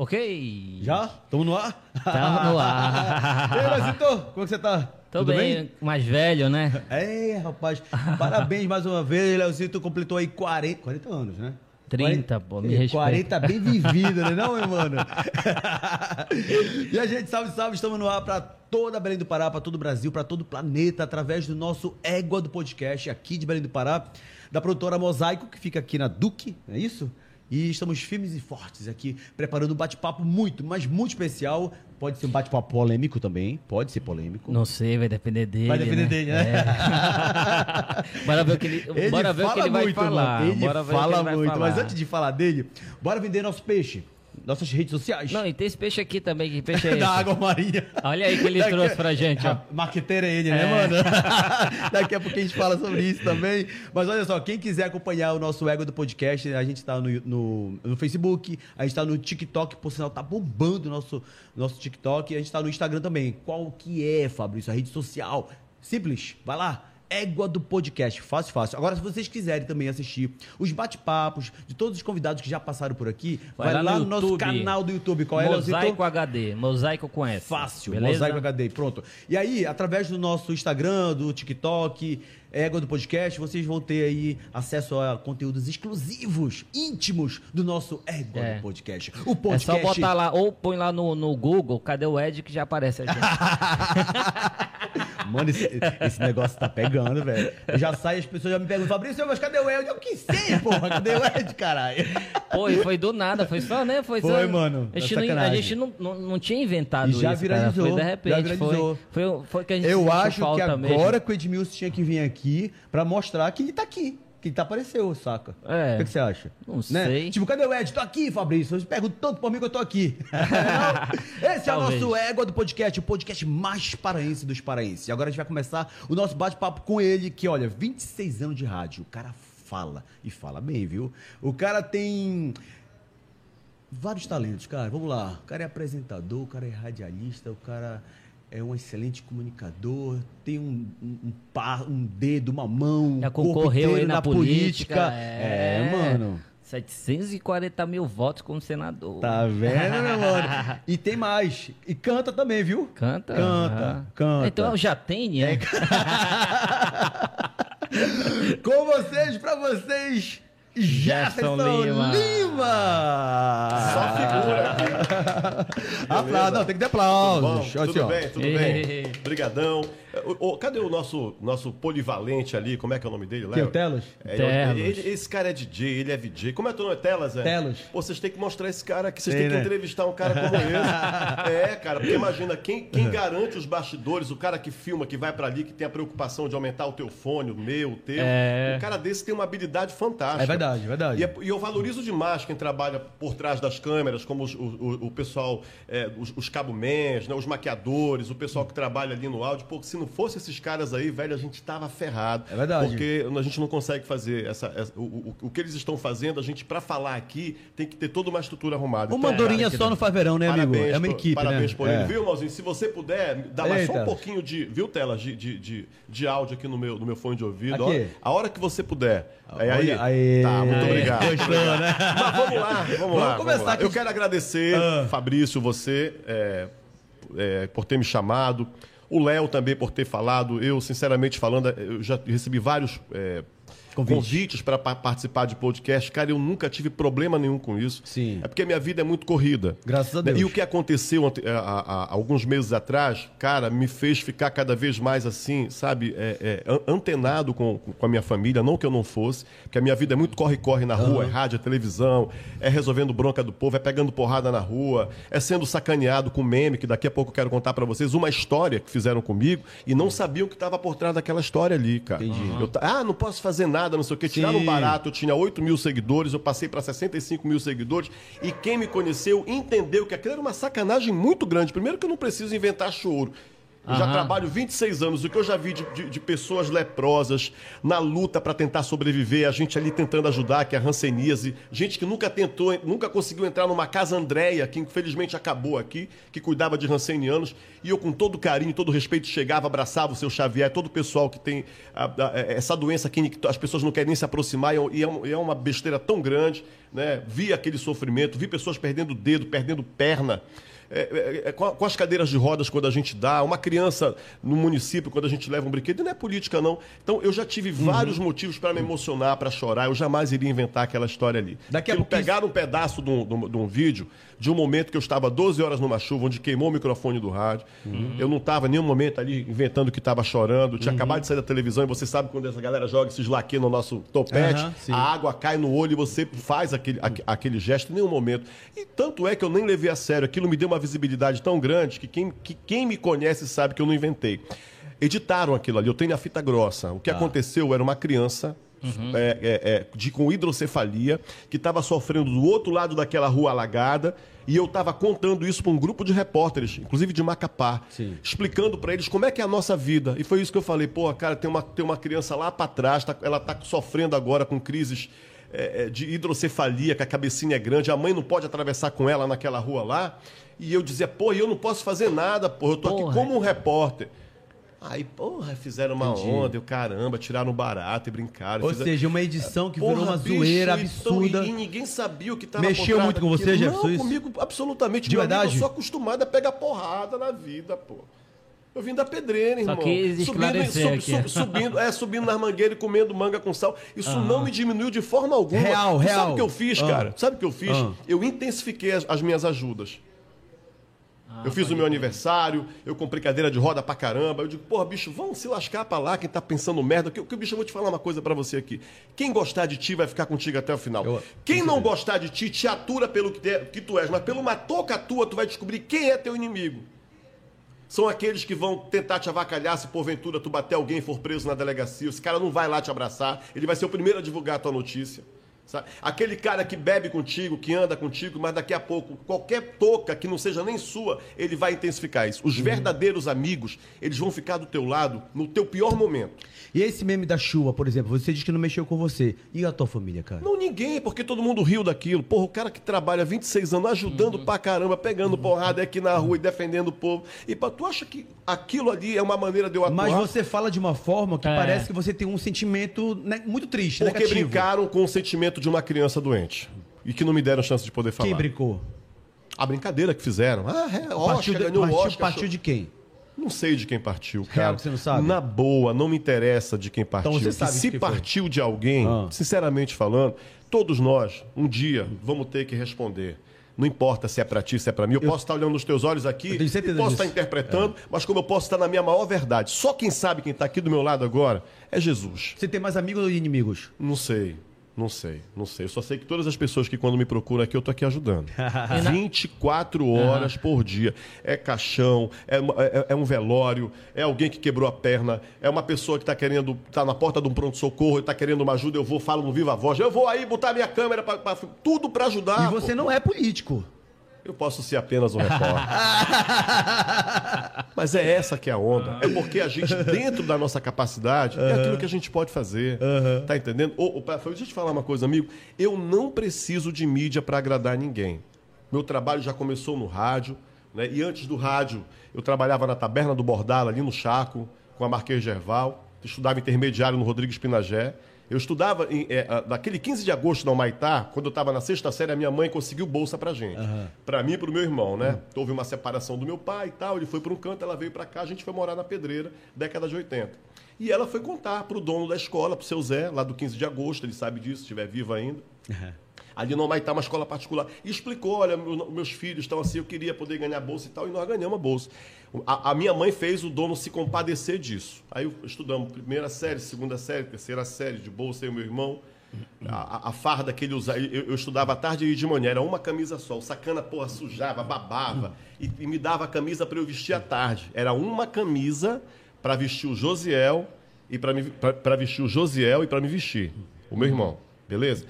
Ok. Já? Estamos no ar? Estamos no ar. e aí, Lazito, como é que você tá? Tô Tudo bem, bem? mais velho, né? É, rapaz, parabéns mais uma vez, Leozito completou aí 40, 40 anos, né? 30, pô, me É, respeita. 40 bem vivido, né não, meu mano? e a gente, salve, salve, estamos no ar para toda Belém do Pará, para todo o Brasil, para todo o planeta, através do nosso Égua do Podcast, aqui de Belém do Pará, da produtora Mosaico, que fica aqui na Duque, não é isso? E estamos firmes e fortes aqui, preparando um bate-papo muito, mas muito especial. Pode ser um bate-papo polêmico também, pode ser polêmico. Não sei, vai depender dele. Vai depender né? dele, né? É. bora ver o que ele, bora ver o que ele vai falar. Mano. Ele bora fala ele muito. falar. Mas antes de falar dele, bora vender nosso peixe. Nossas redes sociais. Não, e tem esse peixe aqui também. Que peixe é esse? da água marinha. Olha aí que ele Daqui- trouxe pra gente, ó. Marqueteiro é ele, né, É. mano? Daqui a pouco a gente fala sobre isso também. Mas olha só, quem quiser acompanhar o nosso ego do podcast, a gente tá no, no, no Facebook, a gente tá no TikTok, por sinal, tá bombando o nosso, nosso TikTok, e a gente tá no Instagram também. Qual que é, Fabrício? A rede social? Simples, vai lá. Égua do podcast, fácil, fácil. Agora, se vocês quiserem também assistir os bate-papos de todos os convidados que já passaram por aqui, vai, lá no, nosso canal do YouTube. Qual é, Leozito? Mosaico HD. Mosaico com S. Fácil, Beleza? Mosaico HD, pronto. E aí, através do nosso Instagram, do TikTok, Égua do Podcast, vocês vão ter aí acesso a conteúdos exclusivos, íntimos do nosso Égua É. do Podcast. O É podcast. só botar lá, ou põe lá no, no Google, cadê o Ed, que já aparece a gente. Mano, esse, esse negócio tá pegando, velho. Já sai, as pessoas já me perguntam, Fabrício, mas cadê o Ed? Eu que sei, porra, cadê o Ed, caralho? Pô, e foi do nada, foi só, né? Foi, Foi, só, mano, A gente, é não, a gente não, não, não tinha inventado E já isso, cara. viralizou, Foi de já repente, viralizou. foi, foi, foi que a gente Eu acho que agora mesmo. que o Edmilson tinha que vir aqui pra mostrar que ele tá aqui. Que ele tá apareceu, saca? É. O que, que você acha? Não Né? sei. Tipo, cadê o Ed? Tô aqui, Fabrício. Vocês perguntam tanto por mim que eu tô aqui. Esse é o nosso Égua do Podcast, o podcast mais paraense dos paraenses. E agora a gente vai começar o nosso bate-papo com ele, que, olha, 26 anos de rádio. O cara fala, e fala bem, viu? O cara tem vários talentos, cara. Vamos lá. O cara é apresentador, o cara é radialista, o cara é um excelente comunicador, tem um, um, um par, um dedo, uma mão, Já concorreu aí inteiro na, política. É, mano. 740 mil votos como senador. Tá vendo, meu mano? E tem mais. E canta também, viu? Canta? Canta, Ah. canta. Então já tem, é? Com vocês, pra vocês, Jefferson Jefferson Lima. Lima. Só figura Aplausos, não, tem que ter Tudo bom? aplausos. Tudo Assim, ó. bem, tudo bem. Brigadão. Ô, ô, cadê o nosso, nosso polivalente ali? Como é que é o nome dele, Léo? O Telos? É, Telos. ele- ele- esse cara é DJ, ele é VJ. Como é teu nome? Telas, é? Telos. Pô, vocês têm que mostrar esse cara aqui. Vocês Tem, têm que né? entrevistar um cara como esse. É, cara, porque imagina, quem, quem garante os bastidores, o cara que filma, que vai pra ali, que tem a preocupação de aumentar o teu fone, o meu, o teu. É. Um cara desse tem uma habilidade fantástica. É verdade, é verdade. E, é- e eu valorizo demais quem trabalha por trás das câmeras, como os- o, o- o pessoal, é, os, os cabomens, né, os maquiadores, o pessoal que trabalha ali no áudio. Pô, se não fosse esses caras aí, velho, a gente tava ferrado. É verdade. Porque a gente não consegue fazer essa, essa- o, o- o que eles estão fazendo, a gente, pra falar aqui, tem que ter toda uma estrutura arrumada. Uma Então, andorinha cara, só não faz verão, né, amigo? Parabéns É uma equipe, Parabéns né? por É. ele, viu, Malzinho? Se você puder, dá mais só um pouquinho de, viu, Telas, de, de, de, de áudio aqui no meu, no meu fone de ouvido. Ó. a hora que você puder. É aí. Aí. Tá, muito obrigado. Gostou, né? Mas vamos lá, vamos, lá. começar lá. aqui. Eu quero agradecer, Ah. Fabrício, você, é, é, por ter me chamado. O Léo também por ter falado. Eu, sinceramente falando, eu já recebi vários é, Convites. convites para participar de podcast. Cara, eu nunca tive problema nenhum com isso. Sim. É porque a minha vida é muito corrida. Graças a Deus. E o que aconteceu há, há- há alguns meses atrás, cara, me fez ficar cada vez mais assim, sabe, é, é, an- antenado com, com a minha família. Não que eu não fosse, porque a minha vida é muito corre-corre na rua, é rádio, é televisão, é resolvendo bronca do povo, é pegando porrada na rua, é sendo sacaneado com meme, que daqui a pouco eu quero contar pra vocês uma história que fizeram comigo e não sabiam o que estava por trás daquela história ali, cara. Entendi. Eu ta- ah, não posso fazer nada, não sei o quê. Tiraram Sim. barato, eu tinha 8 mil seguidores, eu passei para 65 mil seguidores. E quem me conheceu entendeu que aquilo era uma sacanagem muito grande. Primeiro que eu não preciso inventar choro. Eu já trabalho 26 anos. O que eu já vi de, de, de pessoas leprosas na luta para tentar sobreviver, a gente ali tentando ajudar, que é a hanseníase, gente que nunca tentou, nunca conseguiu entrar numa casa Andréia, que infelizmente acabou aqui, que cuidava de hansenianos, e eu com todo carinho, todo respeito chegava, abraçava o seu Xavier, todo o pessoal que tem a, a, essa doença que as pessoas não querem nem se aproximar, e é, é uma besteira tão grande, né? Vi aquele sofrimento, vi pessoas perdendo dedo, perdendo perna. É, é, é, com, as cadeiras de rodas quando a gente dá, uma criança no município quando a gente leva um brinquedo, não é política não. Então eu já tive uhum. vários motivos para me emocionar, para chorar, eu jamais iria inventar aquela história ali. Daqui a pouco pegar um pedaço de um, de, um, de um, vídeo de um momento que eu estava 12 horas numa chuva, onde queimou o microfone do rádio. Uhum. Eu não estava nenhum momento ali inventando que estava chorando, tinha uhum. acabado de sair da televisão e você sabe quando essa galera joga esses laque no nosso topete, a água cai no olho e você faz aquele, aquele gesto em nenhum momento. E tanto é que eu nem levei a sério, aquilo me deu uma visibilidade tão grande que quem, que quem me conhece sabe que eu não inventei. Editaram aquilo ali, eu tenho a fita grossa. O que ah. aconteceu era uma criança Uhum. É, é, é, de, com hidrocefalia, que estava sofrendo do outro lado daquela rua alagada, e eu estava contando isso para um grupo de repórteres, inclusive de Macapá, Sim. explicando para eles como é que é a nossa vida. E foi isso que eu falei, pô, cara, tem uma, tem uma criança lá para trás, tá, ela está sofrendo agora com crises é, é, de hidrocefalia, que a cabecinha é grande, a mãe não pode atravessar com ela naquela rua lá. E eu dizia, pô, eu não posso fazer nada, pô, eu tô porra. aqui como um repórter. Aí, porra, fizeram uma Entendi. onda, eu caramba, tiraram barato e brincaram. Ou fizeram... seja, uma edição que porra, virou uma bicho, zoeira absurda. Então, e, ninguém sabia o que estava Mexeu muito com você, Jefferson? Não, comigo absolutamente. De verdade? Amigo, eu sou acostumado a pegar porrada na vida, pô. Eu vim da pedreira, irmão. Só que subindo, sub, sub, subindo, é, subindo nas mangueiras e comendo manga com sal. Isso uhum. não me diminuiu de forma alguma. Real, tu real. Sabe o que eu fiz, uhum. cara? Sabe o que eu fiz? Uhum. Eu intensifiquei as, as minhas ajudas. Ah, eu fiz o meu aniversário, eu comprei cadeira de roda pra caramba. Eu digo, porra, bicho, vamos se lascar pra lá, quem tá pensando merda. Que, que bicho, eu vou te falar uma coisa para você aqui. Quem gostar de ti vai ficar contigo até o final. Eu, quem não gostar de ti, te atura pelo que, te, que tu és, mas pelo uma toca tua, tu vai descobrir quem é teu inimigo são aqueles que vão tentar te avacalhar se porventura tu bater alguém e for preso na delegacia. Esse cara não vai lá te abraçar, ele vai ser o primeiro a divulgar a tua notícia. Sabe? Aquele cara que bebe contigo, que anda contigo, mas daqui a pouco, qualquer toca que não seja nem sua, ele vai intensificar isso. Os uhum. verdadeiros amigos, eles vão ficar do teu lado no teu pior momento. E esse meme da chuva, por exemplo, você diz que não mexeu com você. E a tua família, cara? Não, ninguém, porque todo mundo riu daquilo. Porra, o cara que trabalha 26 anos ajudando uhum. pra caramba, pegando uhum. porrada aqui na rua e defendendo o povo. E pá, tu acha que aquilo ali é uma maneira de eu atuar? Mas você fala de uma forma que é. parece que você tem um sentimento né, muito triste, Porque negativo. brincaram com o sentimento de uma criança doente. E que não me deram chance de poder falar. Quem brincou? A brincadeira que fizeram. Ah, é, Oscar, partiu, ganhou partiu, Oscar. Partiu de quem? Não sei de quem partiu, cara. Real que você não sabe? Na boa, não me interessa de quem partiu. Então você sabe se partiu de alguém, ah. sinceramente falando, todos nós, um dia, vamos ter que responder. Não importa se é para ti, se é para mim. Eu, eu, posso estar olhando nos teus olhos aqui, posso disso. estar interpretando, é. mas como eu posso estar na minha maior verdade. Só quem sabe quem está aqui do meu lado agora é Jesus. Você tem mais amigos ou inimigos? Não sei. Não sei, não sei. Eu só sei que todas as pessoas que quando me procuram aqui, eu tô aqui ajudando. 24 horas uhum. por dia. É caixão, é, é, é, um velório, é alguém que quebrou a perna, é uma pessoa que está querendo, tá na porta de um pronto-socorro e está querendo uma ajuda, eu vou, falo no Viva Voz. Eu vou aí botar minha câmera, pra, pra tudo para ajudar. E você pô. não é político. Eu posso ser apenas um repórter. Mas é essa que é a onda. É porque a gente, dentro da nossa capacidade, é aquilo que a gente pode fazer. Tá entendendo? Ô, deixa eu te falar uma coisa, amigo. Eu não preciso de mídia para agradar ninguém. Meu trabalho já começou no rádio. Né? E antes do rádio, eu trabalhava na Taberna do Bordala, ali no Chaco, com a Marquês Gerval. Estudava intermediário no Rodrigues Pinagé. Eu estudava, em, é, naquele 15 de agosto na Humaitá, quando eu estava na sexta série, a minha mãe conseguiu bolsa pra gente. Uhum. Pra mim e pro meu irmão, né? Uhum. Houve uma separação do meu pai e tal, ele foi para um canto, ela veio para cá, a gente foi morar na Pedreira, década de 80. E ela foi contar pro dono da escola, pro seu Zé, lá do 15 de agosto, ele sabe disso, se estiver vivo ainda. Uhum ali no Maitá, uma escola particular, e explicou: olha, meus filhos estão assim, eu queria poder ganhar bolsa e tal, e nós ganhamos a bolsa. A, a, minha mãe fez o dono se compadecer disso. Aí estudamos primeira série, segunda série, terceira série de bolsa, eu e meu irmão. A, a, farda que ele usava, eu, eu, estudava à tarde e de manhã, era uma camisa só. O sacana, porra, sujava, babava, e, e me dava a camisa para eu vestir à tarde. Era uma camisa para vestir o Josiel e para vestir o Josiel e para me vestir, o meu irmão, beleza?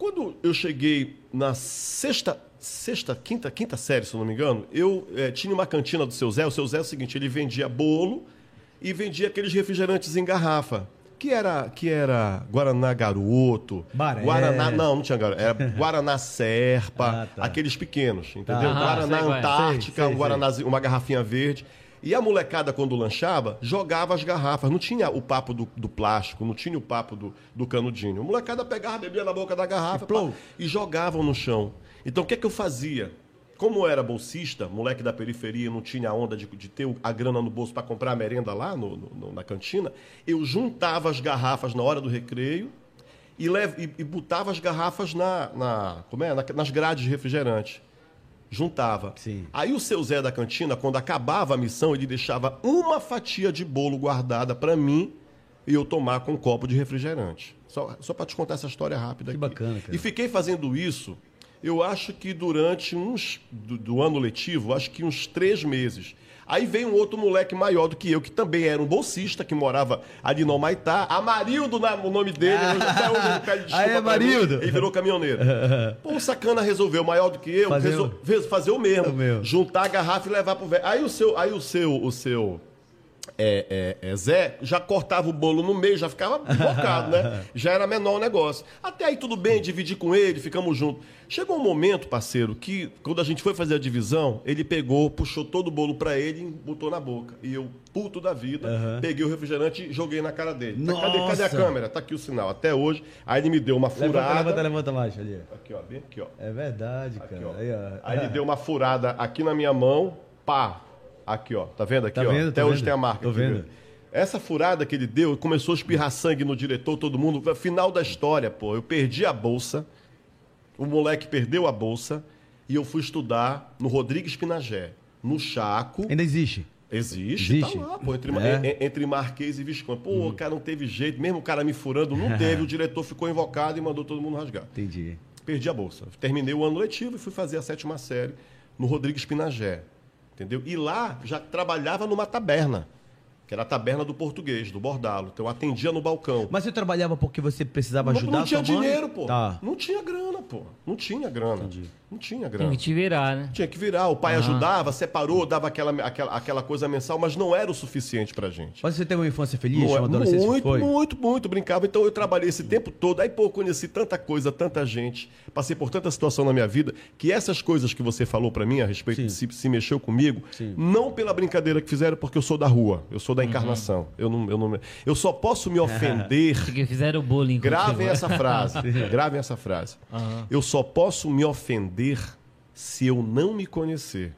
Quando eu cheguei na sexta, sexta, quinta, quinta série, se eu não me engano, eu eh, tinha uma cantina do seu Zé. O seu Zé é o seguinte, ele vendia bolo e vendia aqueles refrigerantes em garrafa. Que era, que era Guaraná Garoto, Baré. Guaraná, não, não tinha Garoto, era Guaraná Serpa, Ah, tá. aqueles pequenos, entendeu? Ah, Guaraná sei é. Antártica, Sei, sei, um Guaranázinho, uma garrafinha verde. E a molecada, quando lanchava, jogava as garrafas. Não tinha o papo do, do plástico, não tinha o papo do, do canudinho. A molecada pegava, bebia na boca da garrafa E plou. pá, e jogavam no chão. Então, o que é que eu fazia? Como eu era bolsista, moleque da periferia, não tinha a onda de, de ter a grana no bolso para comprar a merenda lá no- no- na cantina, eu juntava as garrafas na hora do recreio e, lev- e- e botava as garrafas na, na- como é? Na- nas grades de refrigerante. Juntava. Sim. Aí o seu Zé da cantina, quando acabava a missão, ele deixava uma fatia de bolo guardada para mim e eu tomar com um copo de refrigerante. Só, só para te contar essa história rápida Que aqui. bacana, cara. E fiquei fazendo isso, eu acho que durante uns. do, do ano letivo, acho que uns três meses. Aí veio um outro moleque maior do que eu, que também era um bolsista, que morava ali no Maitá. Amarildo, o nome dele. hoje, até hoje ele pede desculpa Aê, pra mim, Amarildo! Ele virou caminhoneiro. Pô, o sacana resolveu, maior do que eu, Fazer resol- o- fazer o mesmo. O mesmo. Juntar a garrafa e levar pro velho. Aí o seu, aí o seu, o seu é, é, é, Zé já cortava o bolo no meio, já ficava bocado, né? Já era menor o negócio. Até aí tudo bem, dividi com ele, ficamos juntos. Chegou um momento, parceiro, que quando a gente foi fazer a divisão, ele pegou, puxou todo o bolo pra ele e botou na boca. E eu, puto da vida, peguei o refrigerante e joguei na cara dele. Tá, Cadê, cadê a câmera? Tá aqui o sinal. Até hoje. Aí ele me deu uma Levanta, furada. levanta, levanta mais, ali. Aqui, ó, bem aqui, ó. É verdade, Aqui, cara. ó. Aí, ó. Aí ele deu uma furada aqui na minha mão, pá. Aqui, ó. Tá vendo aqui, Tá ó? vendo, Até tô hoje vendo. tem a marca. Tô aqui, vendo. viu? Essa furada que ele deu, começou a espirrar sangue no diretor, todo mundo. Final da história, pô. Eu perdi a bolsa. O moleque perdeu a bolsa. E eu fui estudar no Rodrigues Pinagé. No Chaco. Ainda existe. Existe, Existe? tá lá, pô, entre, É? en- en- entre Marquês e Visconde. Pô, o cara não teve jeito, mesmo o cara me furando, não teve, o diretor ficou invocado e mandou todo mundo rasgar. Entendi. Perdi a bolsa. Terminei o ano letivo e fui fazer a sétima série no Rodrigues Pinagé. Entendeu? E lá já trabalhava numa taberna, que era a taberna do português, do Bordalo. Então eu atendia no balcão. Mas você trabalhava porque você precisava ajudar não tinha sua mãe? dinheiro, pô. Tá. Não tinha grana, pô. Não tinha grana. Não tinha grana. Tem que te virar, né? Tinha que virar. O pai ajudava, separou, dava aquela, aquela, aquela coisa mensal, mas não era o suficiente pra gente. Mas você teve uma infância feliz, Não é- uma adolescência muito, foi? muito, muito brincava. Então eu trabalhei esse tempo todo. Aí, pô, eu conheci tanta coisa, tanta gente, passei por tanta situação na minha vida, que essas coisas que você falou pra mim a respeito de se, se mexeu comigo, Sim. não pela brincadeira que fizeram, porque eu sou da rua, eu sou da Uhum. encarnação. Eu, não, eu, não, eu só posso me ofender. Porque fizeram bullying. Gravem essa frase. Gravem essa frase. Eu só posso me ofender se eu não me conhecer.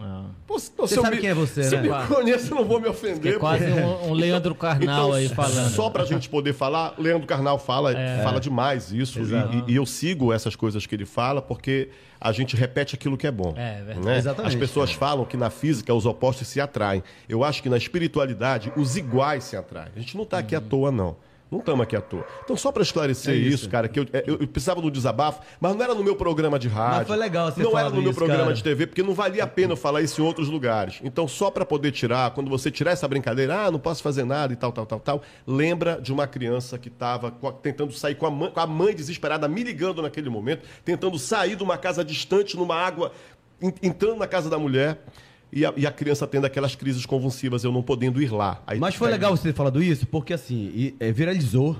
Ah. Pô, se- Você se sabe me- quem é você, se né? eu me conheço, eu não vou me ofender. É quase um, um Leandro Carnal Então, aí falando. Só pra gente poder falar, Leandro Carnal fala, fala demais isso. E, e eu sigo essas coisas que ele fala porque a gente repete aquilo que é bom. É, verdade. né? Exatamente. As pessoas falam que na física os opostos se atraem. Eu acho que na espiritualidade os iguais se atraem. A gente não está aqui à toa, não. Não estamos aqui à toa. Então, só para esclarecer É isso. isso. cara, que eu, eu, eu precisava do desabafo, mas não era no meu programa de rádio. Mas foi legal você Não era no meu isso, programa cara. de TV, porque não valia a pena eu falar isso em outros lugares. Então, só para poder tirar, quando você tirar essa brincadeira, ah, não posso fazer nada e tal, tal, tal, tal, lembra de uma criança que estava tentando sair com a, mãe, com a mãe desesperada, me ligando naquele momento, tentando sair de uma casa distante, numa água, en- entrando na casa da mulher. E a, e a criança tendo aquelas crises convulsivas, eu não podendo ir lá. Aí Mas foi pega- legal você ter falado isso, porque assim, e- é, viralizou.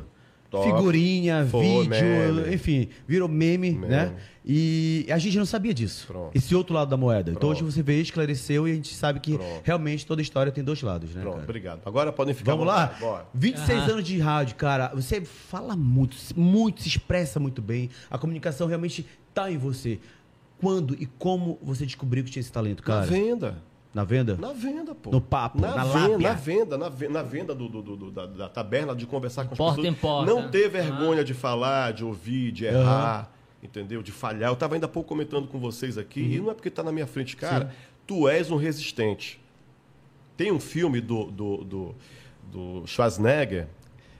Top. Figurinha, Foi, vídeo, meme. enfim, virou meme, né? E a gente não sabia disso. Pronto. Esse outro lado da moeda. Então Pronto. hoje você veio, esclareceu e a gente sabe que Pronto. realmente toda história tem dois lados, né? Pronto, cara? obrigado. Agora podem ficar. Vamos lá? Bora. 26 Aham. anos de rádio, cara. Você fala muito, muito, se expressa muito bem. A comunicação realmente tá em você. Quando e como você descobriu que tinha esse talento, Na cara? venda. Na venda? Na venda, pô. No papo, na, na venda, lábia. na venda, na venda, na venda do, do- do- do- da, da taberna, de conversar com as Porta pessoas. em porta. Não ter vergonha de falar, de ouvir, de errar, entendeu? De falhar. Eu estava ainda há pouco comentando com vocês aqui, e não é porque está na minha frente, cara. Tu és um resistente. Tem um filme do, do, do, do Schwarzenegger,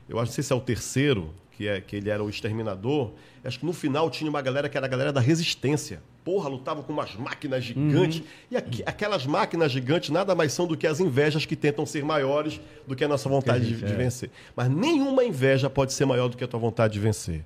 eu acho, não sei se é o terceiro, que, é, que ele era o exterminador. Acho que no final tinha uma galera que era a galera da resistência. Porra, lutava com umas máquinas gigantes. E aqui- aquelas máquinas gigantes nada mais são do que as invejas que tentam ser maiores do que a nossa vontade de, de é. vencer. Mas nenhuma inveja pode ser maior do que a tua vontade de vencer.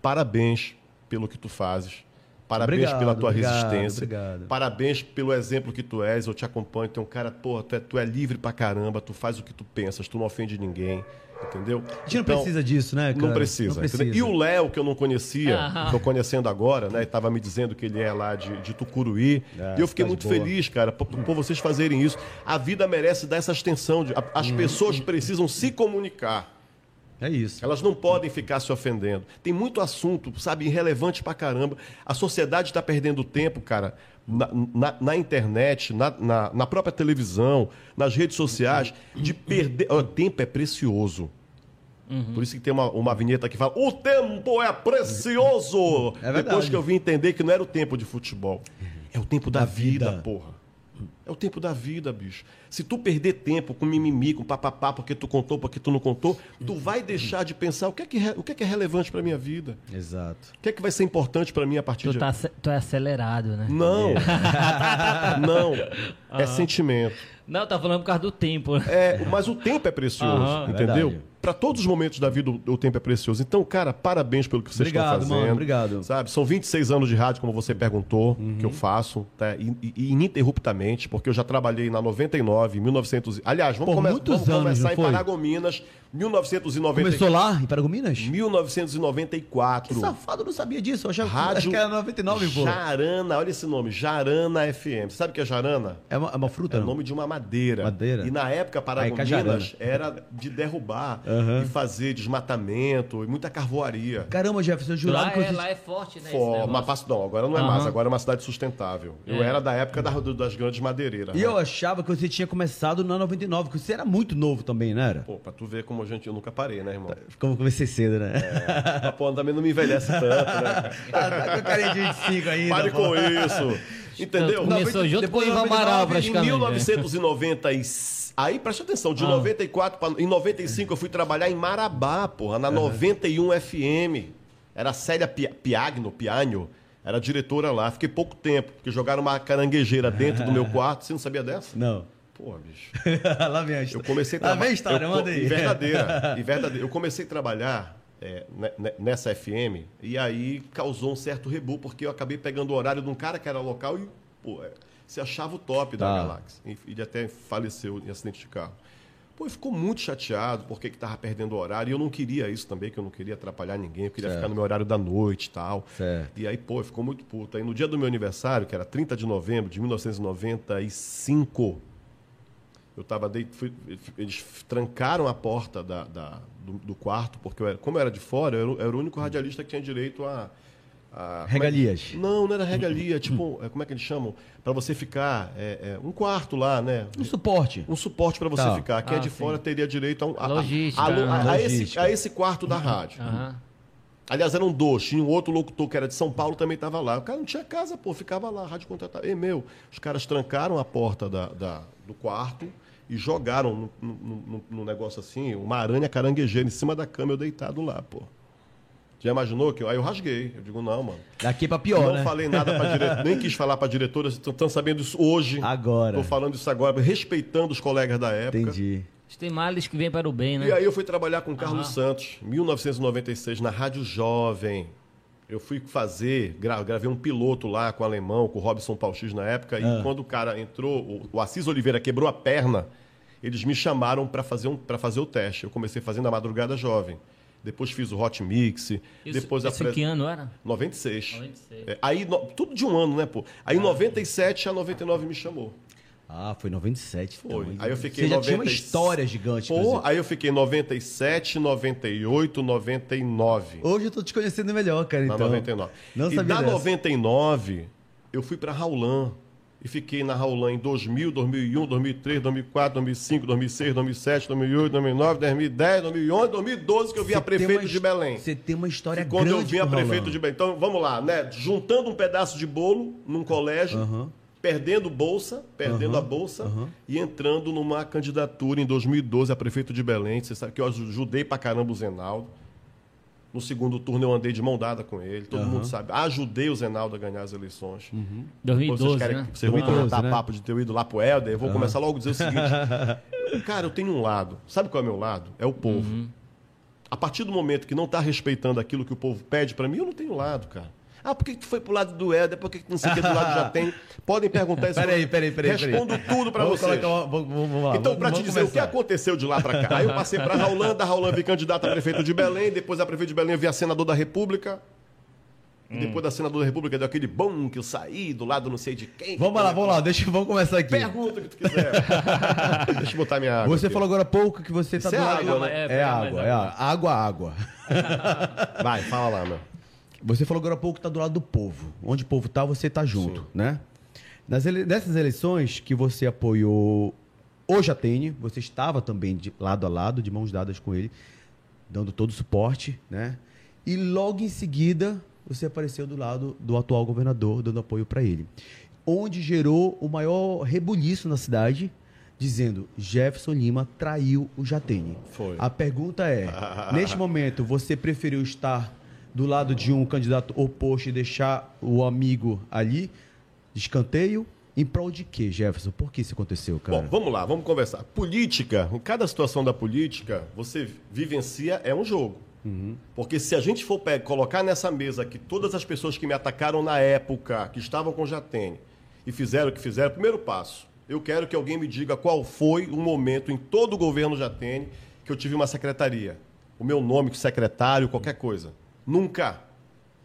parabéns pelo que tu fazes. Parabéns Obrigado, pela tua obrigado, resistência. obrigado. Parabéns pelo exemplo que tu és. Eu te acompanho. Tu é um cara, porra, tu é, tu é livre pra caramba. Tu faz o que tu pensas. Tu não ofende ninguém. Entendeu? A gente não Então, precisa disso, né, cara? Não precisa. Não precisa. E o Léo, que eu não conhecia, Aham. tô conhecendo agora, né? Estava me dizendo que ele é lá de, de Tucuruí. É, e eu fiquei muito boa. feliz, cara, por, por vocês fazerem isso. A vida merece dar essa extensão. De, a- as Uhum. pessoas precisam se comunicar. É isso. Elas não podem ficar se ofendendo. Tem muito assunto, sabe, irrelevante pra caramba. A sociedade está perdendo tempo, cara, na, na- na internet, na, na- na própria televisão, nas redes sociais, de perder. Ó, tempo é precioso. Por isso que tem uma, uma vinheta que fala: o tempo é precioso! É verdade. Depois que eu vim entender que não era o tempo de futebol. É o tempo da, Da vida, vida. porra. É o tempo da vida, bicho. Se tu perder tempo com mimimi, com papapá, porque tu contou, porque tu não contou, tu vai deixar de pensar o que é que, o que é, que é relevante pra minha vida. Exato. O que é que vai ser importante pra mim a partir Tu, de tá, tu é acelerado, né? Não. não. É sentimento. Não, tá falando por causa do tempo. né? É, mas o tempo é precioso, entendeu? Verdade. Para todos os momentos da vida, o o tempo é precioso. Então, cara, parabéns pelo que vocês Obrigado, estão fazendo. mano, obrigado. Sabe? São 26 anos de rádio, como você perguntou, Uhum. que eu faço, tá? E, e- ininterruptamente, porque eu já trabalhei na 99, 1900. e- Aliás, vamos, Pô, come- vamos anos, começar em foi? Paragominas, 1990. Começou lá, em Paragominas? 1994. Que safado, eu não sabia disso. Eu achava Rádio acho que era 99, pô. Jarana, olha esse nome, Jarana FM. Você sabe o que é Jarana? É uma, é uma fruta, É o nome de uma madeira. Madeira? E na época, Paragominas era de derrubar uhum. e fazer desmatamento e muita carvoaria. Caramba, Jefferson, eu jurava lá que... É. Lá é forte, né? For, mas passo, não, agora não é uhum. mais, agora é uma cidade sustentável. É. Eu era da época das grandes madeireiras. E né? eu achava que você tinha começado na 99, que você era muito novo também, não Era? Pô, pra tu ver como a gente, eu nunca parei, né, irmão? Tá, como comecei cedo, né? É, mas, pô, também não me envelhece tanto, né? ah, tá com carinha de 25 ainda. Pare pô. com isso, entendeu? Começou 90, junto com o Ivan Amaral, praticamente. Né? Em 1996... Aí, preste atenção, de ah. 94 para em 95 eu fui trabalhar em Marabá, porra, na uhum. 91 FM. Era Célia Pi, Piagno, piano, era diretora lá. Fiquei pouco tempo, porque jogaram uma caranguejeira dentro do meu quarto. Você não sabia dessa? Não. Pô, bicho. lá vem a história. Eu comecei trabalhar. Lá vem a história, eu, manda aí. E verdadeira, e verdadeira. Eu comecei a trabalhar é, nessa FM e aí causou um certo rebu, porque eu acabei pegando o horário de um cara que era local e, pô, é, se achava o top da Tá. galáxia. E Ele até faleceu em acidente de carro. Pô, ficou muito chateado porque que tava perdendo o horário. E eu não queria isso também, que eu não queria atrapalhar ninguém. Eu queria Certo. ficar no meu horário da noite e tal. Certo. E aí, pô, ficou muito puto. Aí no dia do meu aniversário, que era 30 de novembro de 1995, eu tava dei- fui- eles trancaram a porta da, da- do, do quarto, porque eu era, como eu era de fora, eu era, o- único radialista que tinha direito a. a- Regalias. como é- não, não era regalia, tipo, é, como é que eles chamam? Para você ficar. é, é, um quarto lá, né? Um suporte. Um suporte para você Tá. ficar. Quem é Ah, de sim. fora teria direito a um. a- a- Logística, a- a- né? a esse, Logística. a esse quarto da rádio. Aham. Aliás, eram dois. Tinha um outro locutor que era de São Paulo, também estava lá. O cara não tinha casa, pô, ficava lá, rádio contratado. E, meu, os caras trancaram a porta da, da- do quarto e jogaram no, no- no- no negócio assim, uma aranha caranguejeira em cima da cama, eu deitado lá, pô. Já imaginou que eu- aí eu rasguei. Eu digo, não, mano. Daqui pra pior, não né? falei nada pra diretora, nem quis falar pra diretora, estão sabendo isso hoje. Agora. Tô falando isso agora, respeitando os colegas da época. Entendi. Tem males que vêm para o bem, né? E aí eu fui trabalhar com o Carlos Aham. Santos, 1996, na Rádio Jovem. Eu fui fazer, gra- gravei um piloto lá com o alemão, com o Robson Pauxis na época, e Ah. quando o cara entrou, o, o Assis Oliveira quebrou a perna, eles me chamaram para fazer, um, pra fazer o teste. Eu comecei fazendo a madrugada jovem. Depois fiz o Hot Mix, Isso, depois isso apre- que ano era? 96. 96. É, aí, no- tudo de um ano, né, pô? Aí em Ah. 97 a 99 me chamou. Ah, foi 97. Foi. Então. Aí eu fiquei Você já 90 tinha uma história gigante, Pô, aí eu fiquei 97, 98, 99. Hoje eu tô te conhecendo melhor, cara, Na então. 99. Não e sabia da dessa. 99, eu fui pra Raulan. E fiquei na Raulan em 2000, 2001, 2003, 2004, 2005, 2006, 2007, 2008, 2009, 2010, 2011, 2012, que eu vim a prefeito uma de Belém. Você tem uma história E quando grande eu vim a prefeito de Belém. Então, vamos lá, né? Juntando um pedaço de bolo num colégio, perdendo bolsa, perdendo a bolsa e entrando numa candidatura em 2012 a prefeito de Belém. Você sabe que eu ajudei pra caramba o Zenaldo. No segundo turno eu andei de mão dada com ele, todo Aham. mundo sabe. Ajudei o Zenaldo a ganhar as eleições. Vocês 2012, querem, né? vocês vão 2012, contar né? papo de ter ido lá pro Helder, eu vou começar logo a dizer o seguinte. Cara, eu tenho um lado. Sabe qual é o meu lado? É o povo. A partir do momento que não está respeitando aquilo que o povo pede para mim, eu não tenho lado, cara. Ah, por que tu foi pro lado do Éder? Por que tu não sei o que do lado já tem? Podem perguntar isso. Peraí, peraí, peraí. Respondo tudo para Vamos vocês. colocar uma- vamos- vamos lá, Então, vamos- para te dizer o que começar. aconteceu de lá para cá. Aí eu passei para Raulã, da Raulã vi candidato a prefeito de Belém, depois a prefeito de Belém eu vi a senador da República. Depois da senador da República deu aquele bom que eu saí do lado não sei de quem. Vamos lá, vamos lá, deixa, vamos começar aqui. Pergunta o que tu quiser. Deixa eu botar minha água. Você aqui. falou agora há pouco que você tá Isso do é lado. água, né? É, É, mais água, é água. Água, água. Vai, fala lá, meu. Você falou agora há pouco que tá do lado do povo. Onde o povo tá, você tá junto, né? Nas ele... Nessas eleições que você apoiou o Jatene, você estava também de lado a lado, de mãos dadas com ele, dando todo o suporte, né? E logo em seguida, você apareceu do lado do atual governador, dando apoio para ele. Onde gerou o maior rebuliço na cidade, dizendo Jefferson Lima traiu o Jatene. Foi. A pergunta é: neste momento, você preferiu estar do lado de um candidato oposto e deixar o amigo ali, de escanteio? Em prol de quê, Jefferson? Por que isso aconteceu, cara? Bom, vamos lá, vamos conversar. Política, em cada situação da política, você vivencia é um jogo. Porque se a gente for colocar nessa mesa aqui todas as pessoas que me atacaram na época, que estavam com Jatene, e fizeram o que fizeram, primeiro passo, eu quero que alguém me diga qual foi o momento em todo o governo Jatene que eu tive uma secretaria. O meu nome, secretário, qualquer coisa. Nunca.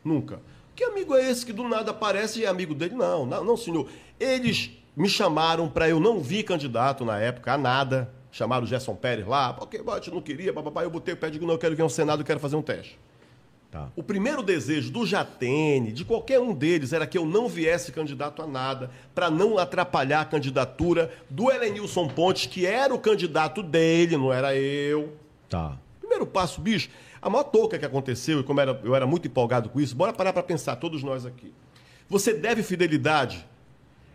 Nunca. Que amigo é esse que do nada aparece e é amigo dele? Não, não, não, senhor. Eles me chamaram para eu não vir candidato na época a nada. Chamaram o Gerson Pérez lá, porque bate, não queria, papapá. Eu botei o pé e digo, não, eu quero vir ao Senado, eu quero fazer um teste. Tá. O primeiro desejo do Jatene, de qualquer um deles, era que eu não viesse candidato a nada, para não atrapalhar a candidatura do Helenilson Pontes, que era o candidato dele, não era eu. Tá. Primeiro passo, bicho, a maior touca que aconteceu, e como era- eu era muito empolgado com isso, bora parar para pensar, todos nós aqui. Você deve fidelidade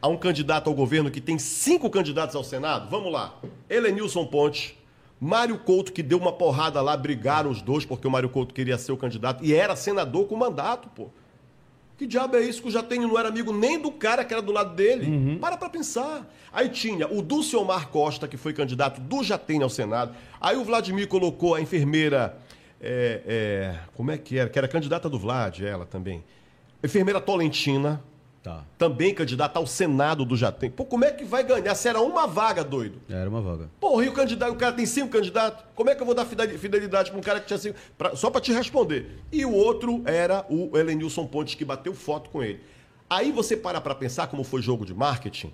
a um candidato ao governo que tem cinco candidatos ao Senado? Vamos lá. Helenilson Pontes, Mário Couto, que deu uma porrada lá, brigaram os dois, porque o Mário Couto queria ser o candidato e era senador com mandato, pô. Que diabo é isso que o Jatene não era amigo nem do cara que era do lado dele? Para pra pensar. Aí tinha o Dulciomar Costa, que foi candidato do Jatene ao Senado. Aí o Vladimir colocou a enfermeira. É, é, como é que era? Que era candidata do Vlad, ela também. Enfermeira Tolentina, Tá. também candidata ao Senado do Jatene. Pô, como é que vai ganhar? Se era uma vaga, doido. Era uma vaga. Porra, e o candidato, o cara tem cinco candidatos? Como é que eu vou dar fideli- fidelidade para um cara que tinha cinco? pra- só para te responder. E o outro era o Helenilson Pontes, que bateu foto com ele. Aí você para para pensar como foi jogo de marketing.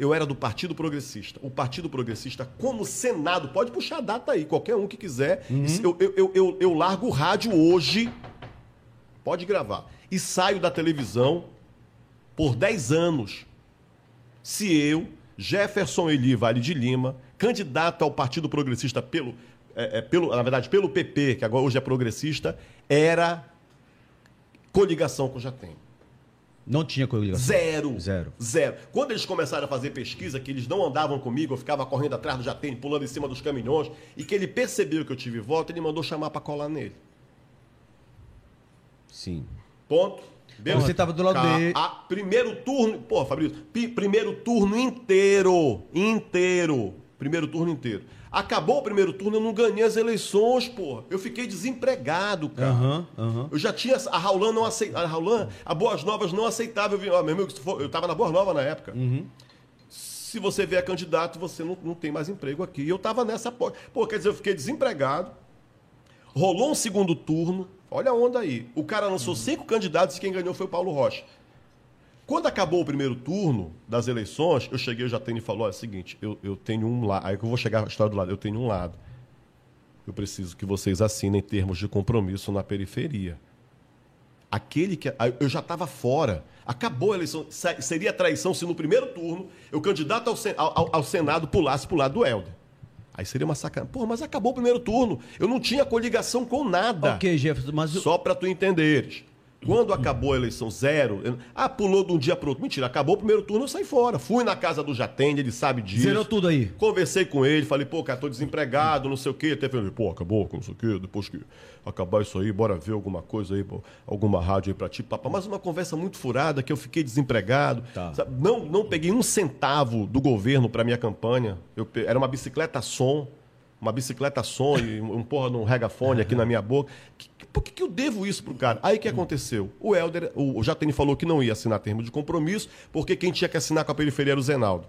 Eu era do Partido Progressista. O Partido Progressista, como Senado, pode puxar a data aí, qualquer um que quiser. Eu, eu, eu, eu, eu largo o rádio hoje, pode gravar, e saio da televisão por 10 anos se eu, Jefferson Eli Vale de Lima, candidato ao Partido Progressista pelo, é, é, pelo, na verdade, pelo PP, que agora hoje é progressista, era coligação com o Jatene. Não tinha coligação. Zero. Zero. Zero. Quando eles começaram a fazer pesquisa, que eles não andavam comigo, eu ficava correndo atrás do Jatene, pulando em cima dos caminhões, e que ele percebeu que eu tive voto, ele mandou chamar para colar nele. Sim. Ponto. Beleza. Você tava do lado Ca- dele. a- primeiro turno, pô, Fabrício, primeiro turno inteiro, inteiro, primeiro turno inteiro. Acabou o primeiro turno, eu não ganhei as eleições, pô. Eu fiquei desempregado, cara. Aham, aham. Eu já tinha. A Raulan não aceitava. A Raulan, a Boas Novas não aceitava. Eu, vi, ó, meu amigo, eu tava na Boas Novas na época. Se você vier candidato, você não, não tem mais emprego aqui. E eu tava nessa porta. Pô, quer dizer, eu fiquei desempregado. Rolou um segundo turno. Olha a onda aí. O cara lançou cinco candidatos e quem ganhou foi o Paulo Rocha. Quando acabou o primeiro turno das eleições, eu cheguei, o Jatene falou: é o seguinte, eu, eu tenho um lado. Aí que eu vou chegar à história do lado. Eu tenho um lado. Eu preciso que vocês assinem termos de compromisso na periferia. Aquele que. Eu já estava fora. Acabou a eleição. Seria traição se no primeiro turno eu, candidato ao, ao- ao- Senado, pulasse para o lado do Helder. Aí seria uma sacanagem. Pô, mas acabou o primeiro turno. Eu não tinha coligação com nada. Ok, Jefferson, mas o- Só para tu entenderes. Quando acabou a eleição zero, eu- ah, pulou de um dia para outro. Mentira, acabou o primeiro turno, eu saí fora. Fui na casa do Jatende, ele sabe disso. zerou tudo aí. Conversei com ele, falei, pô, cara, tô desempregado, não sei o quê. Até falei, pô, acabou, não sei o quê, depois que acabar isso aí, bora ver alguma coisa aí, pô, alguma rádio aí pra ti, papá. Mas uma conversa muito furada, que eu fiquei desempregado. Tá. Não, não peguei um centavo do governo pra minha campanha. Eu era uma bicicleta som. Uma bicicleta som e um porra num regafone aqui na minha boca. Por que, que eu devo isso pro cara? Aí que aconteceu? O Helder, o, Jatene falou que não ia assinar termo de compromisso, porque quem tinha que assinar com a periferia era o Zenaldo.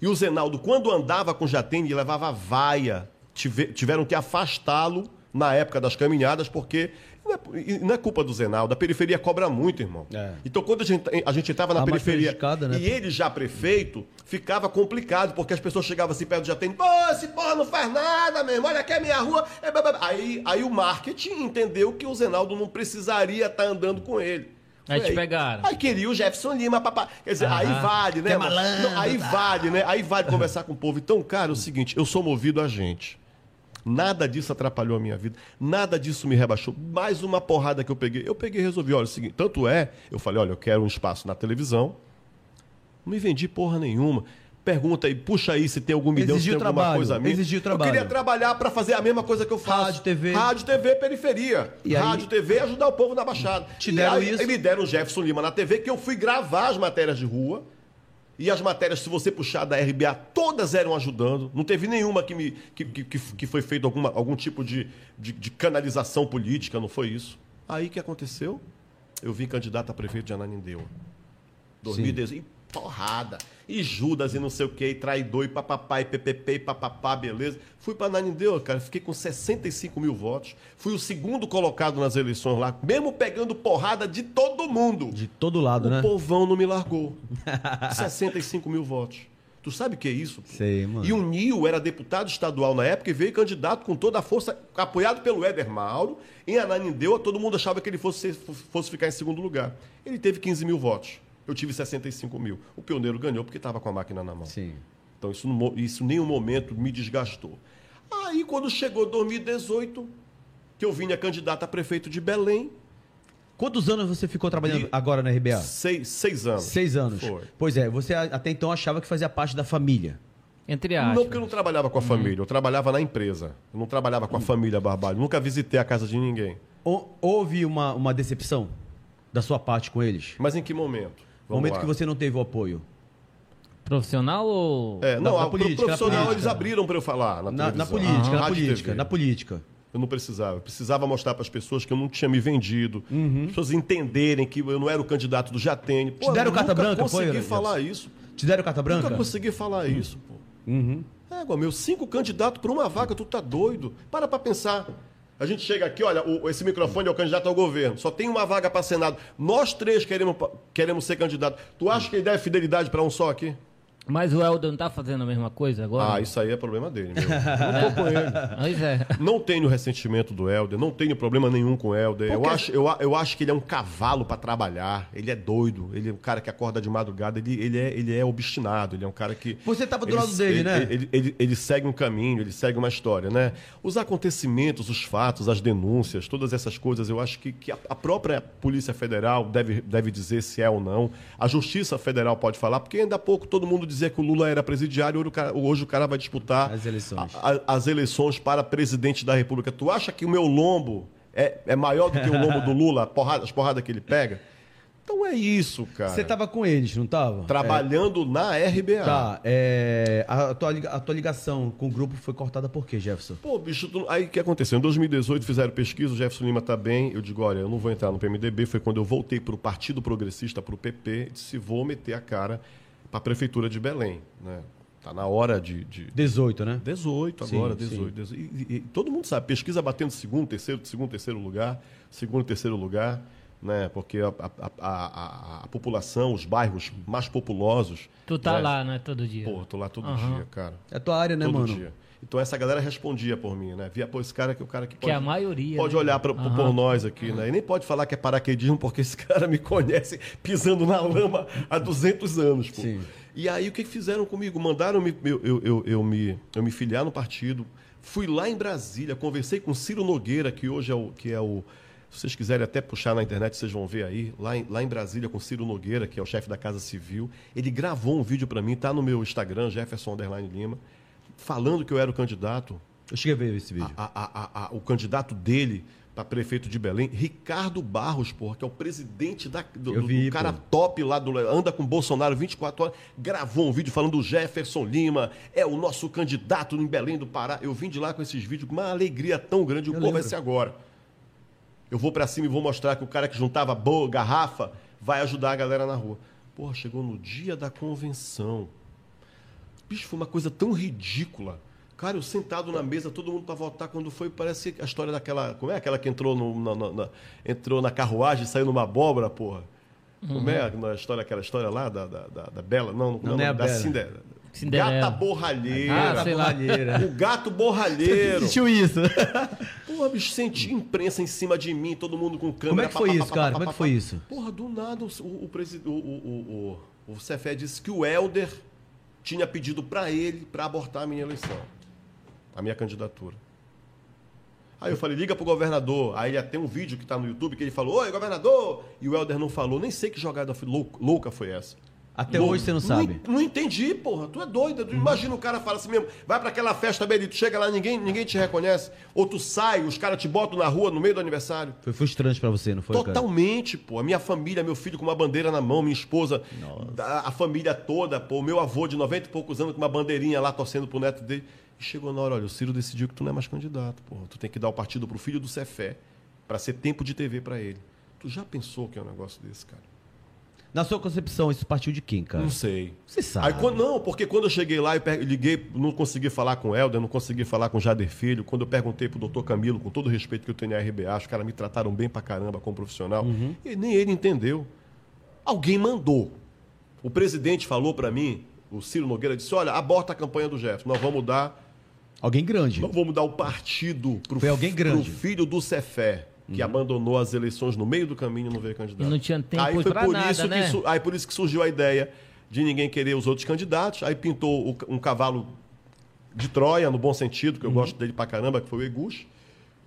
E o Zenaldo, quando andava com o Jatene, levava vaia. Tive- tiveram que afastá-lo na época das caminhadas, porque não é, não é culpa do Zenaldo. A periferia cobra muito, irmão. É. Então, quando a gente, a gente estava na Tá periferia né? e ele já prefeito, ficava complicado, porque as pessoas chegavam assim perto do Jatene, pô, esse porra não faz nada mesmo, olha aqui a minha rua. É. Aí, aí o marketing entendeu que o Zenaldo não precisaria estar andando com ele. Aí te pegaram. Aí queria o Jefferson Lima, papá. Quer dizer, aí vale, né? É malandro, Não, aí tá. vale, né? Aí vale conversar com o povo. Então, cara, é o seguinte, eu sou movido a gente. Nada disso atrapalhou a minha vida, nada disso me rebaixou. Mais uma porrada que eu peguei. Eu peguei e resolvi, olha, é o seguinte, tanto é, eu falei, olha, eu quero um espaço na televisão. Não me vendi porra nenhuma. Pergunta aí, puxa aí se tem algum milhão, se Exigiu tem alguma trabalho, coisa minha. exigiu trabalho. Eu queria trabalhar para fazer a mesma coisa que eu faço. Rádio, TV. Rádio, TV, periferia. E aí- Rádio, TV, ajudar o povo na Baixada. Te E deram aí, isso? Me deram o Jefferson Lima na TV, que eu fui gravar as matérias de rua. E as matérias, se você puxar da RBA, todas eram ajudando. Não teve nenhuma que, me, que, que, que- foi feito alguma, algum tipo de, de, de canalização política, não foi isso. Aí o que aconteceu? Eu vim candidato a prefeito de Ananindeua. 2018. E porrada. E Judas e não sei o que, e traidor, e papapá, e PPP, e papapá, beleza. Fui para Ananindeua, cara, fiquei com 65 mil votos. Fui o segundo colocado nas eleições lá, mesmo pegando porrada de todo mundo. De todo lado, O né? povão não me largou. 65 mil votos. Tu sabe o que é isso? pô? Sei, mano. E o Nil era deputado estadual na época e veio candidato com toda a força, apoiado pelo Éder Mauro. Em Ananindeua, todo mundo achava que ele fosse, fosse ficar em segundo lugar. Ele teve 15 mil votos. Eu tive 65 mil. O pioneiro ganhou porque estava com a máquina na mão. Sim. Então isso, não isso em nenhum momento me desgastou. Aí quando chegou 2018, que eu vinha candidato a prefeito de Belém, Quantos anos você ficou trabalhando E- agora na RBA? seis, seis anos. Seis anos. Foi. Pois é, você até então achava que fazia parte da família. Entre aspas. Não, porque eu não trabalhava com a família, eu trabalhava na empresa. Eu não trabalhava com a família Barbalho. Nunca visitei a casa de ninguém. Ou- Houve uma, uma decepção da sua parte com eles? Mas em que momento? No momento que você não teve o apoio? Profissional ou. É, não, Na- na a, política, pro profissional na política. eles abriram para eu falar na, Na, na política, na Rádio e política, TV. na política. Eu não precisava. Eu precisava mostrar para as pessoas que eu não tinha me vendido. Uhum. As pessoas entenderem que eu não era o candidato do Jatene. Pô, deram eu carta nunca branca, foi, consegui Jefferson? falar isso. Te deram carta branca? Nunca consegui falar isso, pô. Uhum. É, igual meu, cinco candidatos por uma vaga, tu tá doido. Para pra pensar. A gente chega aqui, olha, o- esse microfone é o candidato ao governo. Só tem uma vaga para Senado. Nós três queremos, queremos ser candidato. Tu acha que ele deve fidelidade para um só aqui? Mas o Helder não tá fazendo a mesma coisa agora? Ah, isso aí é problema dele, meu. Eu não tô com ele. Pois é. Não tenho ressentimento do Helder, não tenho problema nenhum com o Helder. Eu acho, eu, eu acho que ele é um cavalo para trabalhar. Ele é doido. Ele é um cara que acorda de madrugada. Ele, ele, é, ele é obstinado. Ele é um cara que. Você tava do ele- lado dele, ele- né? Ele, ele, ele segue um caminho, ele segue uma história, né? Os acontecimentos, os fatos, as denúncias, todas essas coisas, eu acho que, que a, a própria Polícia Federal deve, deve dizer se é ou não. A Justiça Federal pode falar, porque ainda há pouco todo mundo dizia que o Lula era presidiário, hoje o cara, hoje o cara vai disputar As eleições. a- a- as eleições para presidente da República. Tu acha que o meu lombo é, é maior do que o lombo do Lula, a porrada- as porradas que ele pega? Então é isso, cara. Você tava com eles, não tava? Trabalhando na RBA. Tá, é, a, tua, a tua ligação com o grupo foi cortada por quê, Jefferson? Pô, bicho, tu- aí o que aconteceu? Em 2018 fizeram pesquisa, o Jefferson Lima tá bem. Eu digo, olha, eu não vou entrar no PMDB. Foi quando eu voltei para o Partido Progressista, para o PP, disse, vou meter a cara para a Prefeitura de Belém. Né? Tá na hora de- de, 18, né? 18 Sim, agora, sim. 18. 18. E, e- e todo mundo sabe, pesquisa batendo segundo, terceiro, segundo, terceiro lugar, segundo, terceiro lugar, né? Porque a, a- a- a- a população, os bairros mais populosos. Tu tá né? lá, né, todo dia. Pô, tô lá todo Aham. dia, cara. É a tua área, né, todo mano? dia. Então essa galera respondia por mim, né? Via, pô, esse cara que é o cara que Que pode, é a maioria, pode né? olhar pra, Aham. por nós aqui, né? E nem pode falar que é paraquedismo, porque esse cara me conhece pisando na lama há 200 anos, pô. Sim. E aí o que que fizeram comigo? Mandaram me, eu, eu, eu, eu me, eu me filiar no partido. Fui lá em Brasília, conversei com Ciro Nogueira, que hoje é o. Que é o se vocês quiserem até puxar na internet, vocês vão ver aí. Lá em, lá em Brasília, com Ciro Nogueira, que é o chefe da Casa Civil. Ele gravou um vídeo para mim, tá no meu Instagram, Jefferson Underline Lima, falando que eu era o candidato. Eu cheguei a ver esse vídeo. A- a- a- o candidato dele para prefeito de Belém, Ricardo Barros, porra, que é o presidente da, do, vi, do cara pô. top lá, do, anda com Bolsonaro 24 horas, gravou um vídeo falando do Jefferson Lima, é o nosso candidato em Belém do Pará. Eu vim de lá com esses vídeos com uma alegria tão grande, o pô, vai ser agora. Eu vou pra cima e vou mostrar que o cara que juntava boa garrafa vai ajudar a galera na rua. Porra, chegou no dia da convenção. Bicho, foi uma coisa tão ridícula. Cara, eu sentado na mesa, todo mundo pra votar. Quando foi, parece a história daquela. Como é aquela que entrou, no, na, na- entrou na carruagem e saiu numa abóbora, porra? Como é a história, aquela história lá da, da, da- da Bela? Não, não, Não, não é da Bela. Cinderela. Cinderela. Gata borralheira. Ah, sei lá. O gato borralheiro. Assistiu isso? Porra, bicho, senti imprensa em cima de mim, todo mundo com câmera. Como é que foi pá, isso, pá, cara? pá, Como é que foi isso? Porra, do nada, o, o, o, o, o, o Cefé disse que o Helder tinha pedido pra ele pra abortar a minha eleição, a minha candidatura. Aí eu falei, liga pro governador. Aí tem um vídeo que tá no YouTube que ele falou, oi, governador! E o Helder não falou, nem sei que jogada louca foi essa. Até hoje você não sabe. Não, entendi, porra. Tu é doida. Tu Imagina o cara fala assim mesmo, vai pra aquela festa, Beli, tu chega lá, ninguém, ninguém te reconhece. Ou tu sai, os caras te botam na rua no meio do aniversário. Foi frustrante pra você, não foi, cara? Totalmente, pô. A minha família, meu filho com uma bandeira na mão, minha esposa, a, a família toda, pô. Meu avô de 90 e poucos anos com uma bandeirinha lá torcendo pro neto dele. E chegou na hora, olha, o Ciro decidiu que tu não é mais candidato, pô. Tu tem que dar o partido pro filho do Cefé, pra ser tempo de TV pra ele. Tu já pensou que é um negócio desse, cara? Na sua concepção, isso partiu de quem, cara? Não sei. Você sabe. Aí, quando, não, porque quando eu cheguei lá, eu liguei, não consegui falar com o Helder, não consegui falar com o Jader Filho. Quando eu perguntei pro doutor Camilo, com todo o respeito que eu tenho à RBA, os caras me trataram bem pra caramba como profissional. E nem ele entendeu. Alguém mandou. O presidente falou pra mim, o Ciro Nogueira disse: olha, aborta a campanha do Jefferson. Nós vamos dar, Alguém grande. nós vamos dar o partido pro, Foi alguém grande. pro filho do Cefé. Que abandonou as eleições no meio do caminho e não veio candidato. E não tinha tempo aí foi pra por nada, isso né? que su- Aí por isso que surgiu a ideia de ninguém querer os outros candidatos. Aí pintou o- um cavalo de Troia, no bom sentido, Uhum. que eu gosto dele pra caramba, que foi o Egush.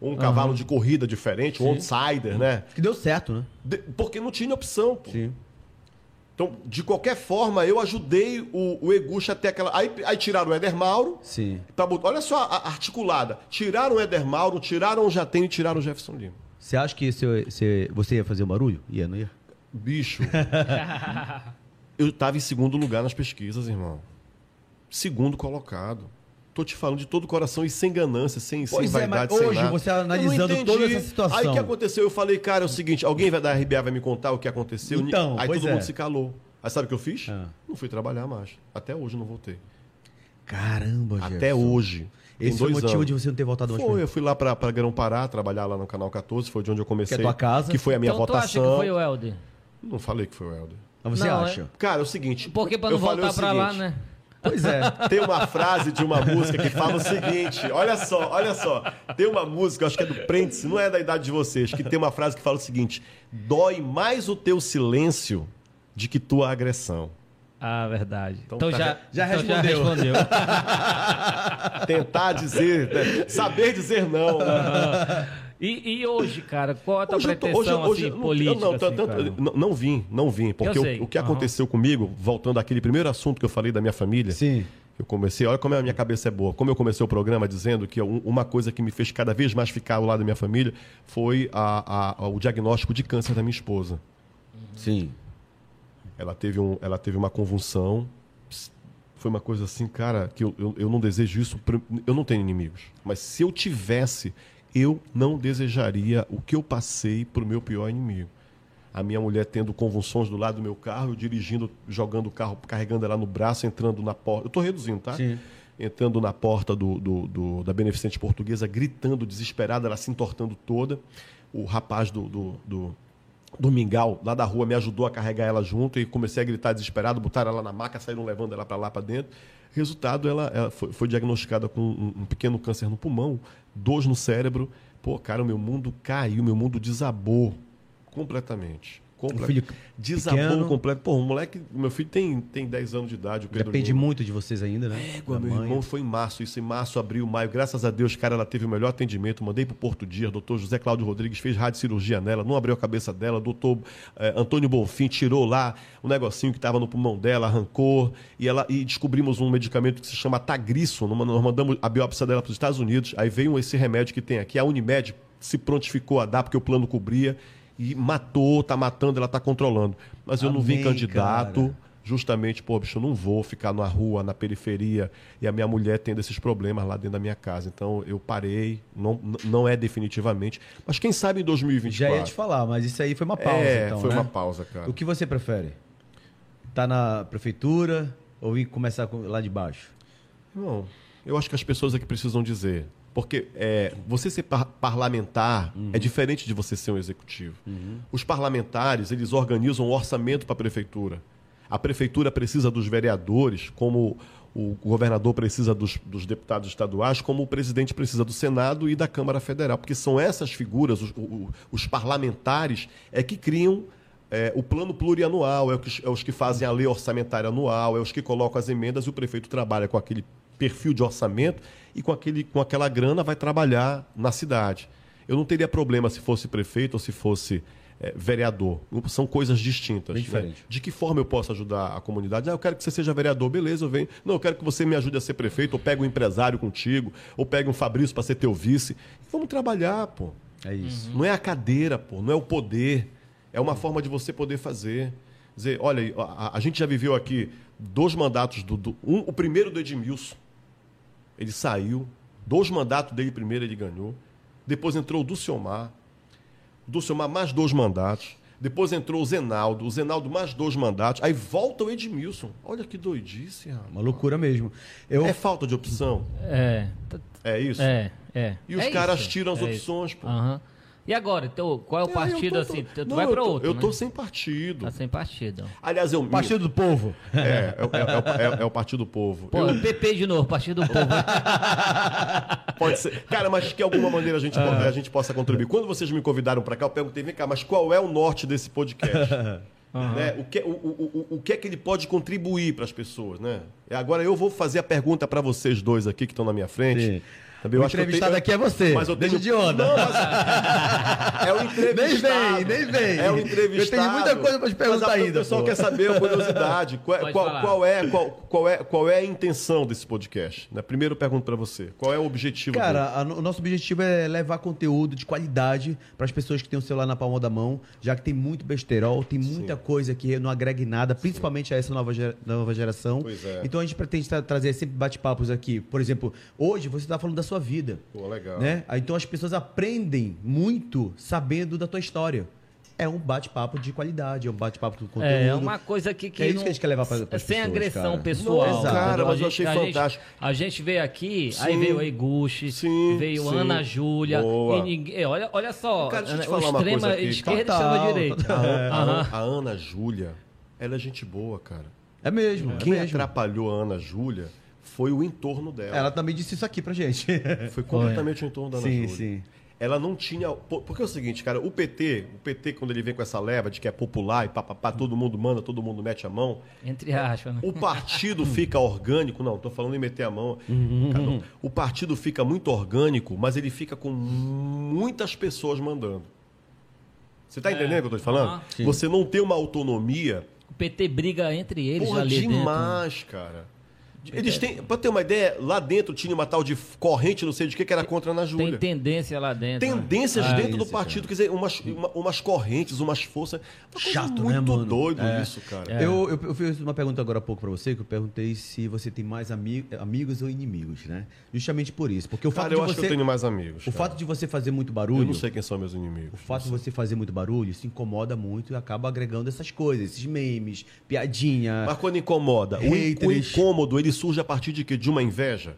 Um cavalo de corrida diferente, um outsider, né? Que deu certo, né? De- porque não tinha opção. Pô. Sim. Então, de qualquer forma, eu ajudei o, o Egush até aquela. Aí, aí tiraram o Éder Mauro. Sim. pra botar- olha só a, a articulada. Tiraram o Éder Mauro, tiraram o Jatene e tiraram o Jefferson Lima. Você acha que você, você, você ia fazer um barulho? Ia, não ia? Bicho. eu estava em segundo lugar nas pesquisas, irmão. Segundo colocado. Tô te falando de todo o coração e sem ganância, sem, sem Pois é, vaidade, mas sem hoje nada. você analisando toda essa situação. Aí o que aconteceu? Eu falei, cara, é o seguinte, alguém vai da RBA vai me contar o que aconteceu? Então, Aí pois todo é. mundo se calou. Aí sabe o que eu fiz? Ah. Não fui trabalhar mais. Até hoje não voltei. Caramba, Até Jefferson. hoje. Esse foi o dois motivo anos. de você não ter voltado mais Foi, pra eu fui lá pra, pra Grão Pará, trabalhar lá no Canal 14, foi de onde eu comecei. Que é tua casa. Que foi a minha então tu acha votação. que foi o Helder? Não falei que foi o Helder. Mas você Não, acha? Cara, é o seguinte. Porque pra não voltar pra lá, né? Pois é. Tem uma frase de uma música que fala o seguinte: olha só, olha só. Tem uma música, acho que é do Prentice, não é da idade de vocês, que tem uma frase que fala o seguinte: dói mais o teu silêncio de que tua agressão. Ah, verdade. Então Então, tá- já, já então respondeu. respondeu. Tentar dizer, né, saber dizer não. né? E, e hoje, cara, qual a tua Hoje pretensão hoje- hoje assim, política? eu não, assim, tanto- não, não vim, não vim. Porque o- o que Aham. aconteceu comigo, voltando àquele primeiro assunto que eu falei da minha família, Sim. Eu comecei, olha como a minha cabeça é boa. Como eu comecei o programa dizendo que um- uma coisa que me fez cada vez mais ficar ao lado da minha família foi a- a- o diagnóstico de câncer da minha esposa. Sim. Ela teve, um, ela teve uma convulsão. Foi uma coisa assim, cara, que eu, eu, eu não desejo isso. pra- Eu não tenho inimigos. Mas se eu tivesse, eu não desejaria o que eu passei pro meu pior inimigo. A minha mulher tendo convulsões do lado do meu carro, eu dirigindo, jogando o carro, carregando ela no braço, entrando na porta. Eu tô reduzindo, tá? Sim. Entrando na porta do, do- do- da beneficente portuguesa, gritando, desesperada, ela se entortando toda. O rapaz do, do, do, do mingau, lá da rua, me ajudou a carregar ela junto e comecei a gritar desesperado, botaram ela na maca, saíram levando ela para lá para dentro. Resultado, ela, ela foi, foi diagnosticada com um, um pequeno câncer no pulmão, dores no cérebro. Pô, cara, o meu mundo caiu, meu mundo desabou completamente. Comple- Um filho Desabou pequeno. completo. Pô, o moleque, meu filho tem, tem 10 anos de idade, o Pedro Depende Lima. muito de vocês ainda, né? Da meu mãe. irmão, foi em março, isso em março, abril, maio. Graças a Deus, cara, ela teve o melhor atendimento. Mandei pro Porto Dias, doutor José Cláudio Rodrigues fez radiocirurgia nela, não abriu a cabeça dela. Doutor eh, Antônio Bonfim tirou lá o negocinho que estava no pulmão dela, arrancou. E, ela, e descobrimos um medicamento que se chama Tagrisso. Nós mandamos a biópsia dela para os Estados Unidos. Aí veio esse remédio que tem aqui, a Unimed, se prontificou a dar porque o plano cobria e matou, tá matando, ela tá controlando. Mas eu não vim Amém, candidato cara. justamente, pô, bicho, eu não vou ficar na rua, na periferia, e a minha mulher tendo esses problemas lá dentro da minha casa. Então eu parei, não, não é definitivamente. Mas quem sabe em 2024. Já ia te falar, mas isso aí foi uma pausa, é, então, foi né? uma pausa, cara. O que você prefere? Tá na prefeitura ou ir começar com- lá de baixo? Não, eu acho que as pessoas é que precisam dizer. Porque é, você ser par- parlamentar é diferente de você ser um executivo. Os parlamentares, eles organizam um orçamento para a prefeitura. A prefeitura precisa dos vereadores, como o governador precisa dos, dos deputados estaduais, como o presidente precisa do Senado e da Câmara Federal. Porque são essas figuras, os, o- os parlamentares, é que criam é, o plano plurianual, é, que- é os que fazem a lei orçamentária anual, é os que colocam as emendas e o prefeito trabalha com aquele perfil de orçamento e com, aquele, com aquela grana vai trabalhar na cidade. Eu não teria problema se fosse prefeito ou se fosse é, vereador. São coisas distintas. Bem né? diferente. De que forma eu posso ajudar a comunidade? Ah, eu quero que você seja vereador, beleza, eu venho. Não, eu quero que você me ajude a ser prefeito, ou pegue um empresário contigo, ou pegue um Fabrício para ser teu vice. Vamos trabalhar, pô. É isso. Não é a cadeira, pô, não é o poder. É uma forma de você poder fazer. Dizer, olha, a, a- a gente já viveu aqui dois mandatos do. do- um, o primeiro do Edmilson. Ele saiu. Dois mandatos dele primeiro ele ganhou. Depois entrou o Dulciomar. O Dulciomar mais dois mandatos. Depois entrou o Zenaldo. O Zenaldo mais dois mandatos. Aí volta o Edmilson. Olha que doidice, rapaz. Uma loucura mesmo. Eu, É falta de opção. É. É isso? É, é. E os É caras isso, tiram as é isso. opções, pô. Aham. E agora, então, qual é o É, eu partido tô- assim? tô- Tu Não, vai para outro, Eu né? tô sem partido. Tá sem partido. Aliás, eu. Partido do Povo. É, é, é, é, é- é o Partido do Povo. Pô, Eu- PP de novo, Partido do Povo. pode ser. Cara, mas que de alguma maneira a gente, po- a gente possa contribuir. Quando vocês me convidaram para cá, eu perguntei, vem cá, mas qual é o norte desse podcast? Né? O, que, o, o, o, o que é que ele pode contribuir para as pessoas, né? Agora eu vou fazer a pergunta para vocês dois aqui que estão na minha frente. Sim. Também O acho que eu entrevistado tenho- aqui é você. Mas eu Deixa tenho... de onda. Não, mas... É o Nem entrevistado. vem, nem vem. É o entrevistado. Eu tenho muita coisa pra te perguntar Mas ainda, O pessoal pô. quer saber a curiosidade. Qual, é- qual, qual é, qual, qual, é, qual é a intenção desse podcast? Né? Primeiro eu pergunto para você. Qual é o objetivo? Cara, a o nosso objetivo é levar conteúdo de qualidade para as pessoas que têm o celular na palma da mão, já que tem muito besterol, tem muita coisa que não agrega em nada, principalmente a essa nova, gera- nova geração. Pois é. Então a gente pretende tra- trazer sempre bate-papos aqui. Por exemplo, hoje você está falando da sua vida. Pô, legal. Né? Aí, Então as pessoas aprendem muito sabendo da tua história. É um bate-papo de qualidade, é um bate-papo do conteúdo. É, é uma coisa que, que É isso não- que a gente quer levar pra- pras Sem pessoas, agressão cara. pessoal. Não, exato. cara, mas A eu gente- achei a gente- fantástico. a gente veio aqui, aí Sim. veio a Iguchi, Sim, veio sim. Ana Júlia. E ninguém, é, olha, olha só, Cara, deixa eu te o falar uma extrema coisa aqui. esquerda e extrema direita. total. A, a Ana Júlia, ela é gente boa, cara. É mesmo. Quem é mesmo. atrapalhou a Ana Júlia foi o entorno dela. Ela também disse isso aqui pra gente. Foi completamente o entorno da Ana sim, Júlia. sim. Ela não tinha. por- Porque é o seguinte, cara, o PT, o PT, quando ele vem com essa leva de que é popular e papapá, todo mundo manda, todo mundo mete a mão, Entre aspas, né? o partido fica orgânico. Não, tô falando em meter a mão. Cara, não. O partido fica muito orgânico, mas ele fica com muitas pessoas mandando. Você tá entendendo o que eu tô te falando? Sim. Você não tem uma autonomia O PT briga entre eles Porra, ali dentro. demais, cara. Eles têm, pra ter uma ideia, lá dentro tinha uma tal de corrente, não sei de que, que era contra a Ana Tem Júlia. tendência lá dentro. né? Tendências Ah, dentro do partido, quer dizer, umas, uma- umas correntes, umas forças. Chato, muito né, mano? doido É. isso, cara. É. Eu, eu, eu fiz uma pergunta agora há pouco pra você, que eu perguntei se você tem mais ami amigos ou inimigos, né? Justamente por isso. Porque o fato Cara, eu de acho você. que eu tenho mais amigos. O cara. fato de você fazer muito Eu barulho. não sei quem são meus inimigos. O fato de você fazer muito barulho se incomoda muito e acaba agregando essas coisas, esses memes, piadinha. Mas quando incomoda, o, in- o Haters. incômodo, ele surge a partir de quê? De uma inveja?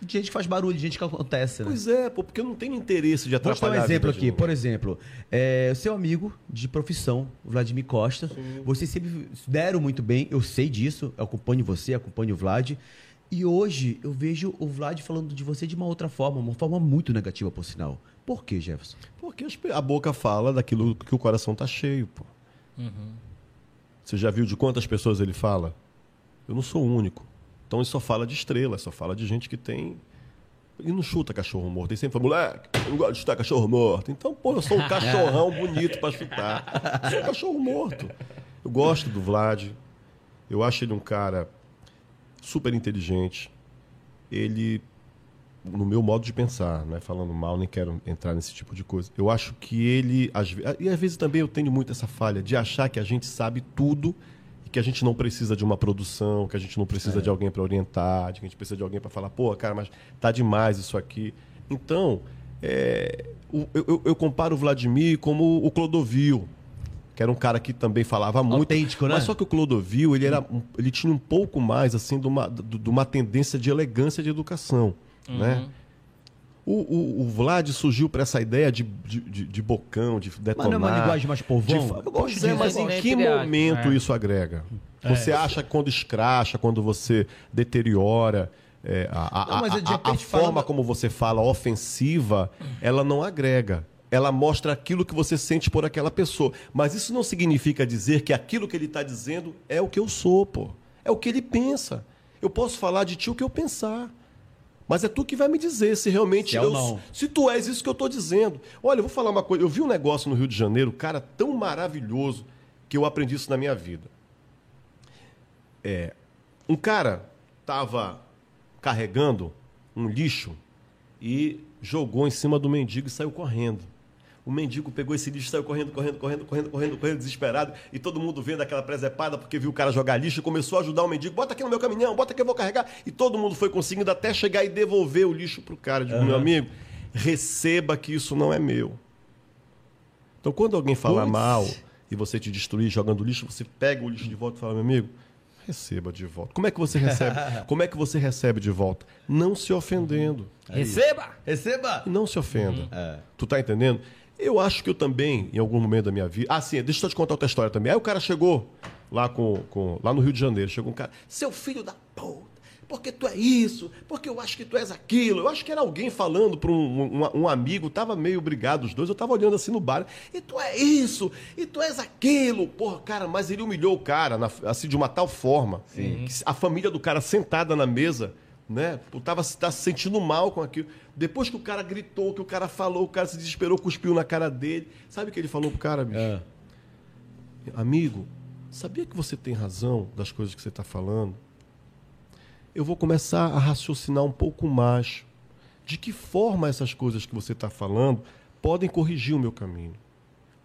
De gente que faz barulho, de gente que acontece, né? Pois é, pô, porque eu não tenho interesse de Vou te dar atrapalhar um exemplo aqui. Por exemplo, é, seu amigo de profissão, o Vladimir Costa, vocês sempre se deram muito bem, eu sei disso, eu acompanho você, acompanho o Vlad. E hoje eu vejo o Vlad falando de você de uma outra forma, uma forma muito negativa, por sinal. Por quê, Jefferson? Porque a boca fala daquilo que o coração tá cheio, pô. Uhum. Você já viu de quantas pessoas ele fala? Eu não sou o único. Então só fala de estrela, só fala de gente que tem. Ele não chuta cachorro morto. Ele sempre fala, moleque, eu não gosto de chutar cachorro morto. Então, pô, eu sou um cachorrão bonito pra chutar. Eu sou um cachorro morto. Eu gosto do Vlad. Eu acho ele um cara super inteligente. Ele no meu modo de pensar, não é falando mal, nem quero entrar nesse tipo de coisa. Eu acho que ele, às, e às vezes também eu tenho muito essa falha de achar que a gente sabe tudo que a gente não precisa de uma produção, que a gente não precisa é. de alguém para orientar, de que a gente precisa de alguém para falar, pô, cara, mas tá demais isso aqui. Então, é, eu, eu, eu, comparo o Vladimir como o Clodovil, que era um cara que também falava muito. Autêntico, né? Mas só que o Clodovil, ele, era, ele tinha um pouco mais, assim, de uma, de uma tendência de elegância de educação, uhum. né? O, o, o, Vlad surgiu para essa ideia de, de, de, de, bocão, de detonar. Mas não é uma linguagem mais povão? De, pois é, mas em que momento é. isso agrega? É. Você acha que quando escracha, quando você deteriora, é, a, a, não, a, a, forma como você fala ofensiva, ela não agrega ela mostra aquilo que você sente por aquela pessoa. Mas isso não significa dizer que aquilo que ele está dizendo é o que eu sou, pô. É o que ele pensa. Eu posso falar de ti o que eu pensar. Mas é tu que vai me dizer se realmente se, é eu, não. se tu és isso que eu estou dizendo. Olha, eu vou falar uma coisa. Eu vi um negócio no Rio de Janeiro, cara, tão maravilhoso que eu aprendi isso na minha vida. É, um cara estava carregando um lixo e jogou em cima do mendigo e saiu correndo. O mendigo pegou esse lixo, saiu correndo, correndo, correndo, correndo, correndo, correndo, desesperado. E todo mundo vendo aquela presepada porque viu o cara jogar lixo e começou a ajudar o mendigo. Bota aqui no meu caminhão, bota que eu vou carregar. E todo mundo foi conseguindo até chegar e devolver o lixo pro cara. Digo, uhum. meu amigo, receba que isso não é meu. Então, quando alguém fala Puts. mal e você te destruir jogando lixo, você pega o lixo de volta e fala, meu amigo, receba de volta. Como é que você recebe? Como é que você recebe de volta? Não se ofendendo. Receba! Receba! Não se ofenda. Uhum. É. Tu tá entendendo? Eu acho que eu também, em algum momento da minha vida. Ah, sim, deixa eu te contar outra história também. Aí o cara chegou lá, com, com, lá no Rio de Janeiro, chegou um cara, seu filho da puta, porque tu é isso, porque eu acho que tu és aquilo. Eu acho que era alguém falando para um, um, um, amigo, tava meio brigado os dois, eu tava olhando assim no bar, e tu é isso, e tu és aquilo. Porra, cara, mas ele humilhou o cara, na, assim, de uma tal forma, que a família do cara sentada na mesa né? Tava, tá se sentindo mal com aquilo. Depois que o cara gritou, que o cara falou, o cara se desesperou, cuspiu na cara dele. Sabe o que ele falou pro cara, bicho? É. Amigo, sabia que você tem razão das coisas que você está falando? Eu vou começar a raciocinar um pouco mais de que forma essas coisas que você está falando podem corrigir o meu caminho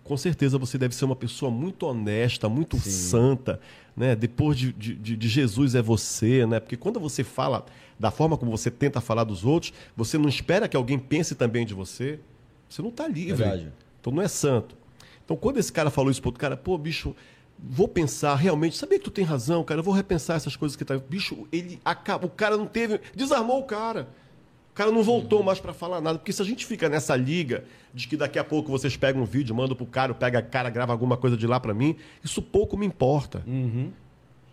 com certeza você deve ser uma pessoa muito honesta, muito Sim. santa, né? Depois de, de, de, Jesus é você, né? Porque quando você fala da forma como você tenta falar dos outros, você não espera que alguém pense também de você. Você não está livre. Verdade. Então não é santo. Então quando esse cara falou isso pro outro cara, pô, bicho, vou pensar realmente, sabia que tu tem razão, cara, eu vou repensar essas coisas que tá. Bicho, ele acaba, o cara não teve, desarmou o cara cara não voltou mais para falar nada. Porque se a gente fica nessa liga de que daqui a pouco vocês pegam um vídeo, mandam pro cara, pega a cara, grava alguma coisa de lá para mim, isso pouco me importa. Uhum.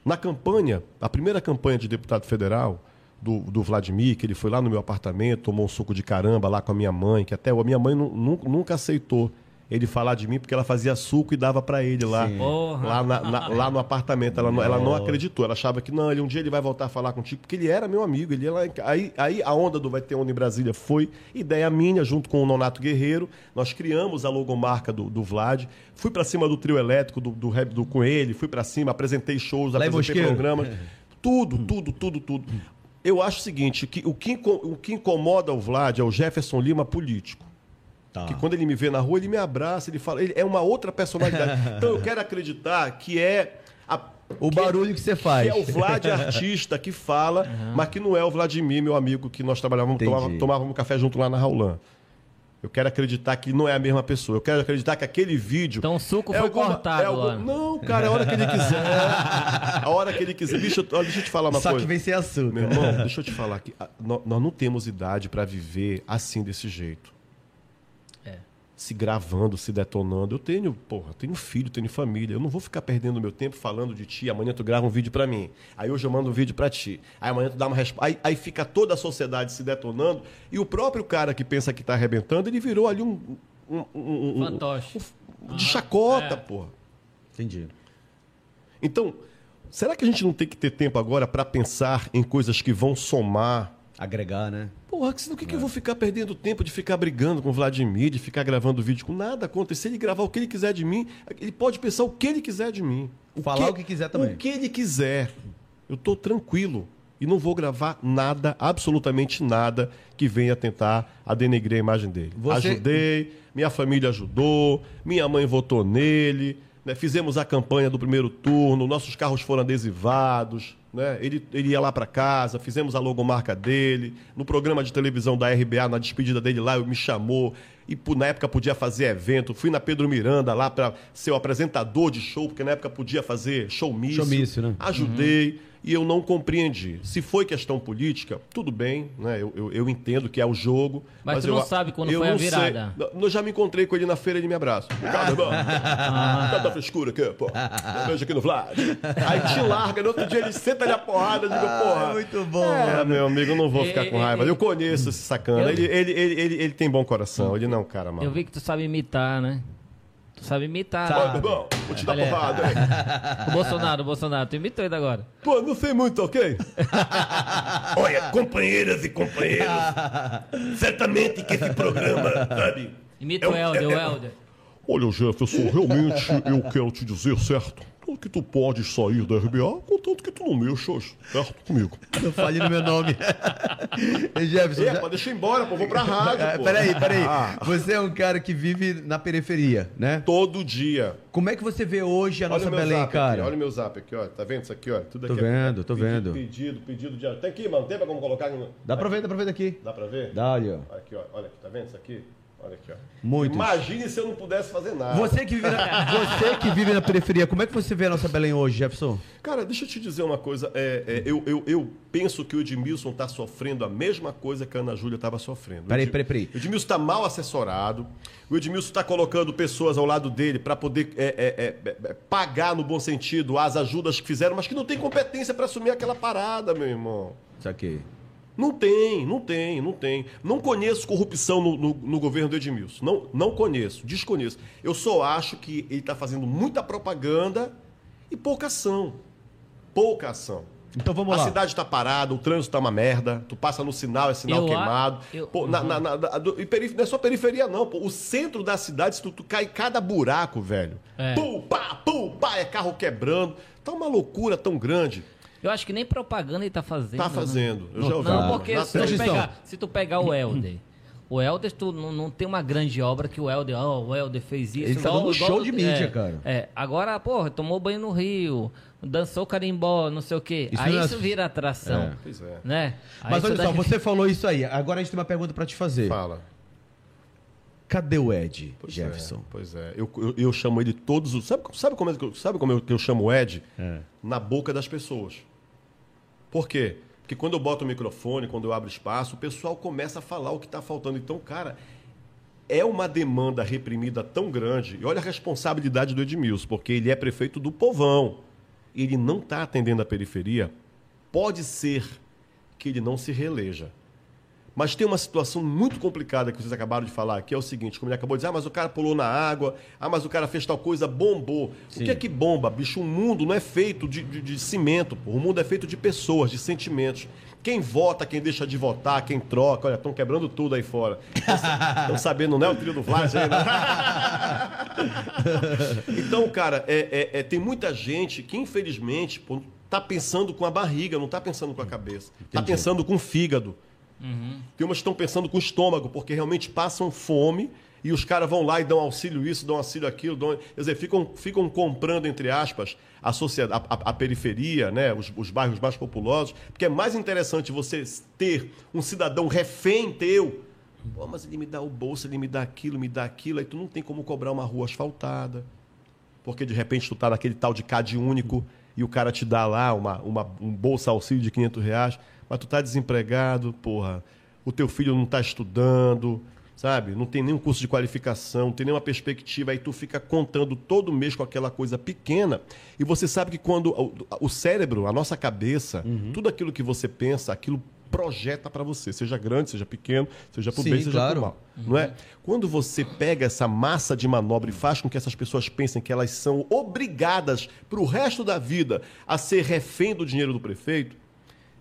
Na campanha, a primeira campanha de deputado federal do, do Vladimir, que ele foi lá no meu apartamento, tomou um suco de caramba lá com a minha mãe, que até a minha mãe nunca aceitou ele falar de mim porque ela fazia suco e dava para ele lá, lá, na, na, lá no apartamento. Ela, ela não acreditou, ela achava que não, ele, um dia ele vai voltar a falar contigo, porque ele era meu amigo. Ele lá, aí, aí a onda do Vai Ter Onda em Brasília foi ideia minha, junto com o Nonato Guerreiro. Nós criamos a logomarca do, do Vlad. Fui para cima do trio elétrico, do, do, do, do com ele, fui para cima, apresentei shows, lá apresentei programas. Tudo, tudo, tudo, tudo. Eu acho o seguinte, que o, que, o que incomoda o Vlad é o Jefferson Lima político. Tá. Que quando ele me vê na rua, ele me abraça, ele fala. Ele é uma outra personalidade. então eu quero acreditar que é. A, o que barulho é, que você faz. Que é o Vlad artista que fala, uhum. mas que não é o Vladimir, meu amigo, que nós trabalhávamos, tomávamos, tomávamos café junto lá na Raulan. Eu quero acreditar que não é a mesma pessoa. Eu quero acreditar que aquele vídeo. Então o suco é foi alguma, cortado é algum... Não, cara, é a hora que ele quiser. a hora que ele quiser. Bicho, deixa eu te falar uma Só coisa. Só que vem sem açúcar. Meu irmão, deixa eu te falar que nós não temos idade para viver assim desse jeito se gravando, se detonando. Eu tenho, porra, tenho filho, tenho família. Eu não vou ficar perdendo meu tempo falando de ti. Amanhã tu grava um vídeo para mim. Aí hoje eu mando um vídeo para ti. Aí amanhã tu dá uma resposta. Aí, aí, fica toda a sociedade se detonando. E o próprio cara que pensa que tá arrebentando, ele virou ali um. um, um, um Fantoche. Um, de chacota, é. porra. Entendi. Então, será que a gente não tem que ter tempo agora para pensar em coisas que vão somar Agregar, né? Porra, senão o que, é. que eu vou ficar perdendo tempo de ficar brigando com o Vladimir, de ficar gravando vídeo com nada? Se ele gravar o que ele quiser de mim, ele pode pensar o que ele quiser de mim. O Falar que, o que quiser também. O que ele quiser. Eu tô tranquilo. E não vou gravar nada, absolutamente nada, que venha tentar a denegrir a imagem dele. Você- Ajudei, minha família ajudou, minha mãe votou nele, né? fizemos a campanha do primeiro turno, nossos carros foram adesivados, né? ele, ele ia lá para casa, fizemos a logomarca dele, no programa de televisão da RBA, na despedida dele lá, ele me chamou, e na época podia fazer evento, fui na Pedro Miranda lá para ser o apresentador de show, porque na época podia fazer showmício. Showmício, né? Ajudei e eu não compreendi. Se foi questão política, tudo bem, né? Eu, eu, eu entendo que é o jogo. Mas tu eu, não sabe quando eu foi a não sei. virada. Não, Eu já me encontrei com ele na feira, ele me abraça. Ricardo, irmão, Ah. tá da frescura aqui, pô. Beijo aqui no Vlad. Aí te larga, no outro dia ele senta ali a porrada, digo, porra. é muito bom, É, mano. meu amigo, eu não vou ficar com E- e- raiva. Eu conheço esse sacana. Ele, ele, ele, ele, ele tem bom coração, ele não é um cara mau. Eu vi que tu sabe imitar, né? Sabe imitar. Meu irmão, vou te dar Olha. porrada, hein? O Bolsonaro, o Bolsonaro, tu imitou ele agora. Pô, não sei muito, ok? Olha, companheiras e companheiros, certamente que esse programa, sabe? Imita É o Helder, é- o é- Helder. Olha, Jefferson, realmente eu quero te dizer, certo? Que tu podes sair da RBA, contanto que tu não mexas, certo? Comigo. Não fale no meu nome. Jefferson, É, já- pode deixar embora, pô, vou pra rádio, É, pô. peraí, peraí. Ah, Você é um cara que vive na periferia, né? todo dia. Como é que você vê hoje a Olha nossa Belém, cara? aqui, olha o meu zap aqui, ó. Tá vendo isso aqui, ó? Tudo Tô aqui é vendo, tô pedido, vendo. Pedido, pedido de... Tem aqui, mano, tem pra como colocar... Dá pra ver, dá pra ver daqui. Dá pra ver? Dá ali, ó. Aqui, ó, olha aqui, tá vendo isso aqui? Olha aqui, ó. Muitos. Imagine se eu não pudesse fazer nada. Você que, vive na, você que vive na periferia, como é que você vê a nossa Belém hoje, Jefferson? Cara, deixa eu te dizer uma coisa. É, é, eu, eu, eu penso que o Edmilson está sofrendo a mesma coisa que a Ana Júlia estava sofrendo. Peraí, peraí, peraí. O Edmilson está mal assessorado. O Edmilson está colocando pessoas ao lado dele para poder é, é, é, é, pagar, no bom sentido, as ajudas que fizeram, mas que não tem competência para assumir aquela parada, meu irmão. Isso aqui. Não tem, não tem, não tem. Não conheço corrupção no, no- no governo do Edmilson. Não, não conheço, desconheço. Eu só acho que ele está fazendo muita propaganda e pouca ação. Pouca ação. Então vamos a lá. cidade está parada, o trânsito está uma merda, tu passa no sinal, é sinal Eu a- queimado. eu- Pô, na, na- na- na- do- e perif- não é só periferia, não. Pô. O centro da cidade, se tu, tu cai em cada buraco, velho. É. Pum, pá, pum, pá, é carro quebrando. Tá uma loucura tão grande. Eu acho que nem propaganda ele tá fazendo. Tá né? fazendo. Eu já ouvi. Não, porque Na se tu, pegar, se tu pegar o Helder, o Helder tu não, não tem uma grande obra que o Helder, ó, o Helder fez isso. Ele tá dando show de mídia, é, cara. É, agora, porra, tomou banho no Rio, dançou carimbó, não sei o quê. Isso aí é- isso vira atração, É. Pois é. né? Aí Mas olha só, daí- você falou isso aí. Agora a gente tem uma pergunta pra te fazer. Fala. Cadê o Ed, Pois Jefferson? É, pois é. Eu, eu, eu chamo ele todos os. Sabe, sabe como, é sabe como eu, que eu chamo o Ed? É. Na boca das pessoas. Por quê? Porque quando eu boto o microfone, quando eu abro espaço, o pessoal começa a falar o que está faltando. Então, cara, é uma demanda reprimida tão grande. E olha a responsabilidade do Edmilson, porque ele é prefeito do povão. Ele não está atendendo a periferia. Pode ser que ele não se reeleja. Mas tem uma situação muito complicada que vocês acabaram de falar, que é o seguinte, como ele acabou de dizer, ah, mas o cara pulou na água, ah, mas o cara fez tal coisa, bombou. Sim. O que é que bomba, bicho? O mundo não é feito de, de- de cimento, pô. o mundo é feito de pessoas, de sentimentos. Quem vota, quem deixa de votar, quem troca, olha, estão quebrando tudo aí fora. Estão sabendo, não é o trio do Vlad né? Então, cara, é- é- é, tem muita gente que, infelizmente, pô, tá pensando com a barriga, não tá pensando com a cabeça. Tá Entendi. pensando com o fígado. Tem umas que estão pensando com o estômago, porque realmente passam fome e os caras vão lá e dão auxílio isso, dão auxílio aquilo, dão... quer dizer, ficam, ficam comprando, entre aspas, a, sociedade, a, a- a periferia, né? os, os bairros mais populosos, porque é mais interessante você ter um cidadão refém teu. Pô, mas ele me dá o bolso, ele me dá aquilo, me dá aquilo, aí tu não tem como cobrar uma rua asfaltada. Porque de repente tu tá naquele tal de CAD único e o cara te dá lá uma, uma, um bolsa auxílio de 500 reais, mas tu tá desempregado, porra, o teu filho não tá estudando, sabe? Não tem nenhum curso de qualificação, não tem nenhuma perspectiva, aí tu fica contando todo mês com aquela coisa pequena e você sabe que quando o, o cérebro, a nossa cabeça, tudo aquilo que você pensa, aquilo projeta para você, seja grande, seja pequeno, seja pro Sim, bem, seja claro. pro mal não é? Quando você pega essa massa de manobra e faz com que essas pessoas pensem que elas são obrigadas para o resto da vida a ser refém do dinheiro do prefeito,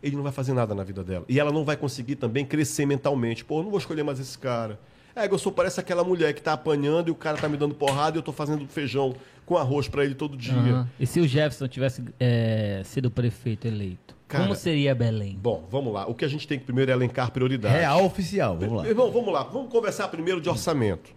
ele não vai fazer nada na vida dela. E ela não vai conseguir também crescer mentalmente. Pô, eu não vou escolher mais esse cara. É, eu sou parece aquela mulher que tá apanhando e o cara tá me dando porrada e eu tô fazendo feijão com arroz para ele todo dia. Aham. E se o Jefferson tivesse é, sido prefeito eleito? Cara, como seria Belém? Bom, vamos lá. O que a gente tem que primeiro é elencar prioridades. Real oficial, vamos lá. Irmão, vamos lá. Vamos conversar primeiro de orçamento.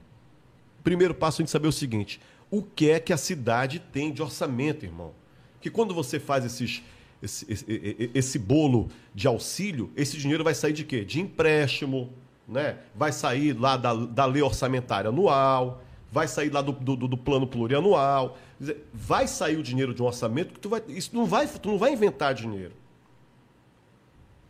Primeiro passo a gente saber o seguinte: o que é que a cidade tem de orçamento, irmão? Que quando você faz esses, esse, esse, esse bolo de auxílio, esse dinheiro vai sair de quê? De empréstimo, né? Vai sair lá da, da lei orçamentária anual, vai sair lá do, do, do plano plurianual. Vai sair o dinheiro de um orçamento que tu vai. Isso não vai, tu não vai inventar dinheiro.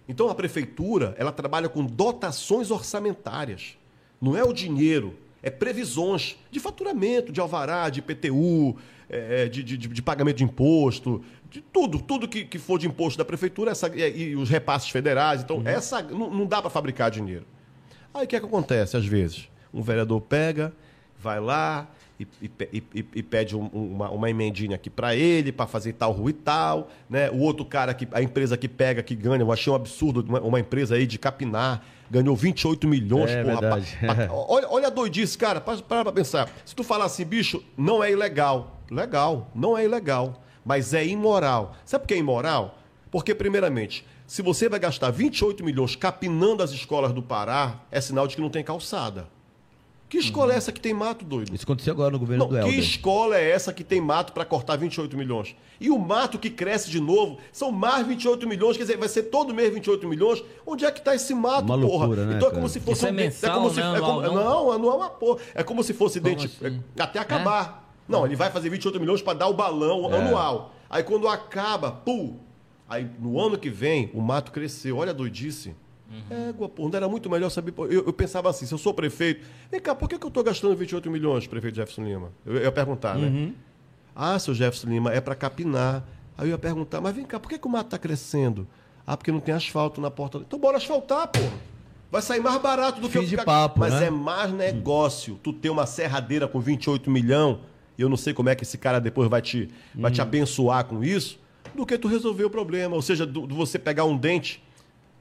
Então a prefeitura ela trabalha com dotações orçamentárias. Não é o dinheiro, é previsões de faturamento, de alvará, de IPTU, é, de, de, de pagamento de imposto, de tudo, tudo que, que for de imposto da prefeitura essa, e, e os repasses federais. Então, essa não, não dá para fabricar dinheiro. Aí o que, é que acontece às vezes? Um vereador pega, vai lá e, e, e- e pede um- uma, uma emendinha aqui para ele, para fazer tal rua e tal. Né? O outro cara, que, a empresa que pega, que ganha, eu achei um absurdo, uma, uma empresa aí de Capinar, ganhou 28 milhões, É porra. pa- pa- olha, olha a doidice, cara, para para pra pensar. Se tu falar assim, bicho, não é ilegal. Legal, não é ilegal, mas é imoral. Sabe por que é imoral? Porque, primeiramente, se você vai gastar 28 milhões capinando as escolas do Pará, é sinal de que não tem calçada. Que escola é essa que tem mato, doido? Isso aconteceu agora no governo Não, do que Helder. escola é essa que tem mato para cortar 28 milhões? E o mato que cresce de novo são mais 28 milhões, quer dizer, vai ser todo mês 28 milhões. Onde é que tá esse mato, Uma porra? loucura, né, então é como cara? se fosse Isso é um mensal, como se, né? é como- não? não, anual é uma porra. É como se fosse Como dente assim? é, até acabar. Não, ele vai fazer 28 milhões para dar o balão É. anual. Aí quando acaba, pum, aí no ano que vem o mato cresceu. Olha a doidice. Uhum. Égua, pô, não era muito melhor saber. Eu, eu pensava assim, se eu sou prefeito, vem cá, por que, que eu estou gastando 28 milhões, prefeito Jefferson Lima? Eu, eu ia perguntar, né? Uhum. Ah, seu Jefferson Lima, é para capinar. Aí eu ia perguntar, mas vem cá, por que, que o mato está crescendo? Ah, porque não tem asfalto na porta. Então bora asfaltar, pô. Vai sair mais barato do que Fim eu de ficar... papo, Mas né? é mais negócio. Tu ter uma serradeira com 28 milhões, e eu não sei como é que esse cara depois vai te, vai Hum. te abençoar com isso, do que tu resolver o problema. Ou seja, do, do você pegar um dente,